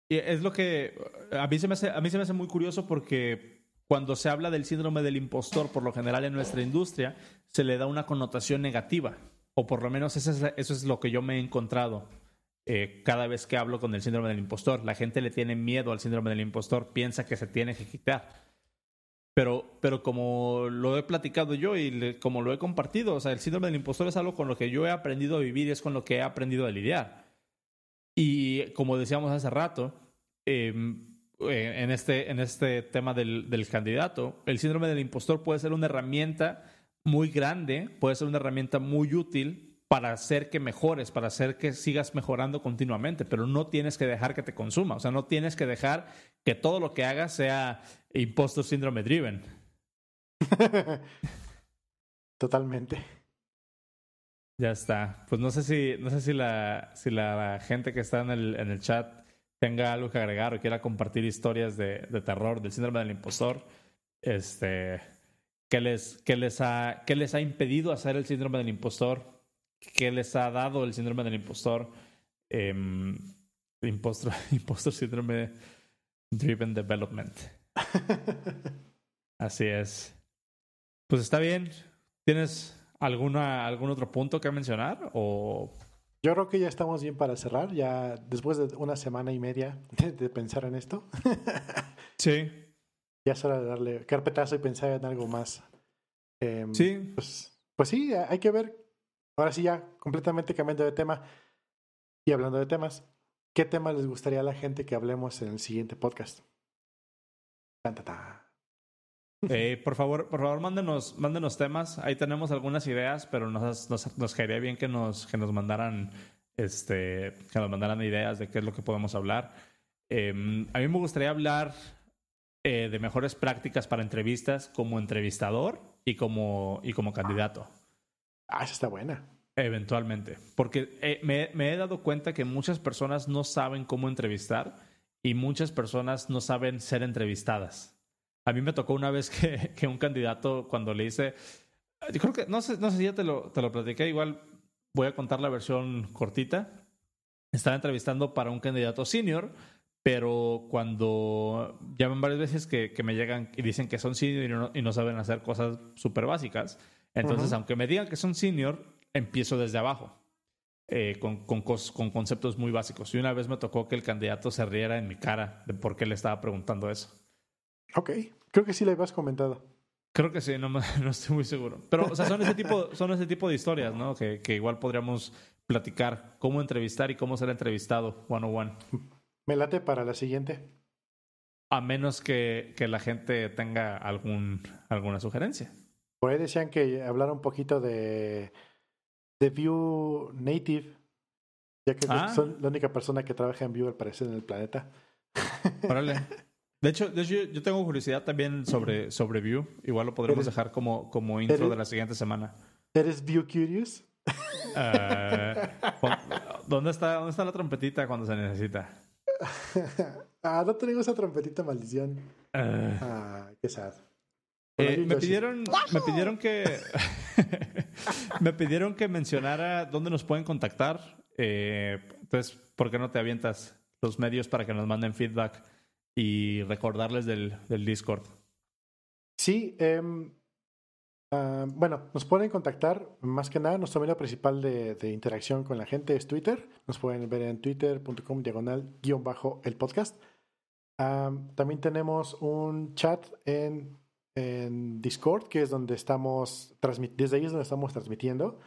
Y es lo que a mí se me hace, a mí se me hace muy curioso porque cuando se habla del síndrome del impostor, por lo general en nuestra industria, se le da una connotación negativa o por lo menos eso es, lo que yo me he encontrado eh, cada vez que hablo con el síndrome del impostor. La gente le tiene miedo al síndrome del impostor, piensa que se tiene que quitar. Pero, pero como lo he platicado yo y como lo he compartido, o sea, el síndrome del impostor es algo con lo que yo he aprendido a vivir y es con lo que he aprendido a lidiar. Y como decíamos hace rato, em, eh, en, este, en este tema del, del candidato, el síndrome del impostor puede ser una herramienta muy grande, puede ser una herramienta muy útil para hacer que mejores, para hacer que sigas mejorando continuamente, pero no tienes que dejar que te consuma, o sea, no tienes que dejar que todo lo que hagas sea impostor síndrome driven.
Totalmente.
Ya está. Pues no sé si, no sé si la, si la gente que está en el, en el chat tenga algo que agregar o quiera compartir historias de, de terror, del síndrome del impostor. Este, ¿Qué les, les, ha, qué les ha impedido hacer el síndrome del impostor? ¿Qué les ha dado el síndrome del impostor? Eh, impostor, impostor síndrome driven development. Así es. Pues está bien. ¿Tienes ¿Alguna, ¿Algún otro punto que mencionar? O...
Yo creo que ya estamos bien para cerrar, ya después de una semana y media de, pensar en esto.
sí.
Ya es hora de darle carpetazo y pensar en algo más.
Em, sí.
Pues, pues sí, hay que ver. Ahora sí, ya completamente cambiando de tema y hablando de temas, ¿qué tema les gustaría a la gente que hablemos en el siguiente podcast?
Eh, por favor, por favor, mándenos, mándenos temas. Ahí tenemos algunas ideas, pero nos, nos, nos caería bien que nos, que nos mandaran, este, que nos mandaran ideas de qué es lo que podemos hablar. Em, a mí me gustaría hablar eh, de mejores prácticas para entrevistas como entrevistador y como, y como candidato.
Ah, esa está buena.
Eventualmente. Porque eh, me, me he dado cuenta que muchas personas no saben cómo entrevistar y muchas personas no saben ser entrevistadas. A mí me tocó una vez que, que un candidato, cuando le hice, yo creo que, no sé, no sé si ya te lo, te lo platiqué, igual voy a contar la versión cortita. Estaba entrevistando para un candidato senior, pero cuando llaman varias veces que, que me llegan y dicen que son senior y no, y no saben hacer cosas súper básicas, entonces aunque me digan que son senior, empiezo desde abajo. Eh, con, con, con, conceptos muy básicos. Y una vez me tocó que el candidato se riera en mi cara de por qué le estaba preguntando eso.
Ok, creo que sí le habías comentado.
Creo que sí, no, no estoy muy seguro. Pero, o sea, son ese tipo, son ese tipo de historias, ¿no? Que, que igual podríamos platicar cómo entrevistar y cómo ser entrevistado one on one.
Me late para la siguiente.
A menos que, que la gente tenga algún, alguna sugerencia.
Por ahí decían que hablar un poquito de de Vue Native, ya que ah. son la única persona que trabaja en Vue al parecer en el planeta.
Órale. De hecho, de hecho, yo tengo curiosidad también sobre, sobre Vue. Igual lo podremos dejar como, como intro de la siguiente semana.
¿Eres Vue Curious?
Uh, ¿dónde, está, ¿Dónde está la trompetita cuando se necesita?
ah, no tengo esa trompetita, maldición. Uh, ah, qué sad.
Eh, me pidieron, me pidieron que me pidieron que mencionara dónde nos pueden contactar. Eh, entonces, ¿por qué no te avientas los medios para que nos manden feedback y recordarles del, del Discord?
Sí, em, ah, bueno, nos pueden contactar. Más que nada, nuestro medio principal de, de interacción con la gente es Twitter. Nos pueden ver en twitter.com diagonal guion bajo el podcast. Ah, también tenemos un chat en en Discord, que es donde estamos, desde ahí es donde estamos transmitiendo.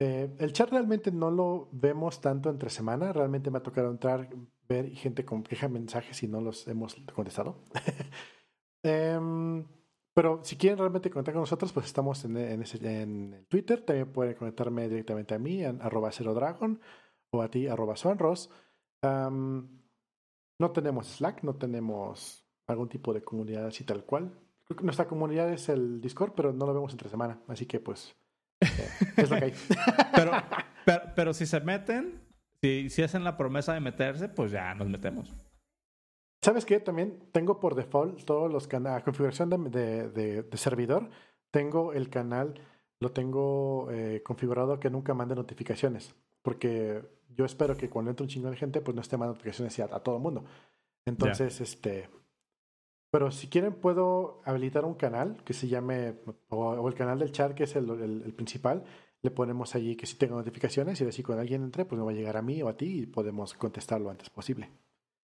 Eh, el chat realmente no lo vemos tanto entre semana, realmente me ha tocado entrar, ver gente con queja mensajes y no los hemos contestado. Em, pero si quieren realmente conectar con nosotros, pues estamos en, en, Twitter, también pueden conectarme directamente a mí, en arroba cero dragon, o a ti, arroba sonros. no tenemos Slack, no tenemos algún tipo de comunidad así tal cual nuestra comunidad es el Discord, pero no lo vemos entre semana. Así que, pues, eh, es lo que hay.
pero, pero, si se meten, si, si hacen la promesa de meterse, pues ya nos metemos.
¿Sabes qué? También tengo por default todos los canales, configuración de, de, de, servidor. Tengo el canal, lo tengo eh, configurado que nunca mande notificaciones. Porque yo espero que cuando entre un chingo de gente, pues no esté mandando notificaciones a, a todo el mundo. Entonces, este, pero si quieren, puedo habilitar un canal que se llame, o, el canal del chat, que es el, el, principal. Le ponemos allí que si tengo notificaciones y así cuando alguien entre, pues me va a llegar a mí o a ti y podemos contestar lo antes posible.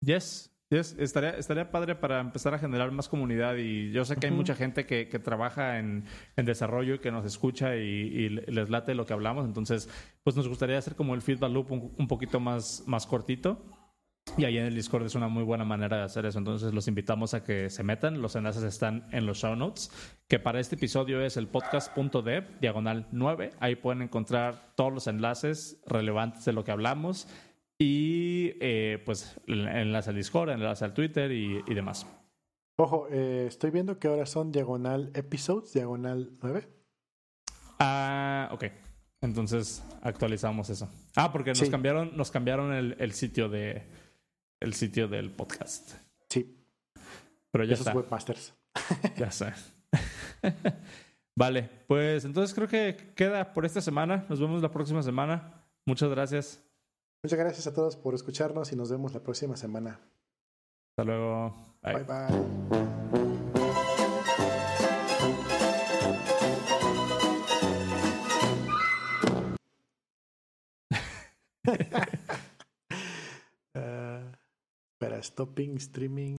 Yes, yes. Estaría, estaría padre para empezar a generar más comunidad. Y yo sé que hay mucha gente que, que trabaja en, en, desarrollo y que nos escucha y, y, les late lo que hablamos. Entonces, pues nos gustaría hacer como el feedback loop un, un poquito más, más cortito y ahí en el Discord es una muy buena manera de hacer eso. Entonces los invitamos a que se metan. Los enlaces están en los show notes. Que para este episodio es el podcast.dev, diagonal 9. Ahí pueden encontrar todos los enlaces relevantes de lo que hablamos. Y eh, pues el enlace al Discord, el enlace al Twitter y, demás.
Ojo, eh, estoy viendo que ahora son diagonal episodes, diagonal 9.
Ah, ok. Entonces actualizamos eso. Ah, porque nos cambiaron, nos cambiaron el sitio de, el sitio del podcast.
Sí.
Pero ya
Esos webmasters.
ya sé. vale, pues entonces creo que queda por esta semana. Nos vemos la próxima semana. Muchas gracias.
Muchas gracias a todos por escucharnos y nos vemos la próxima semana.
Hasta luego.
bye. bye. bye. Ah, para stopping streaming.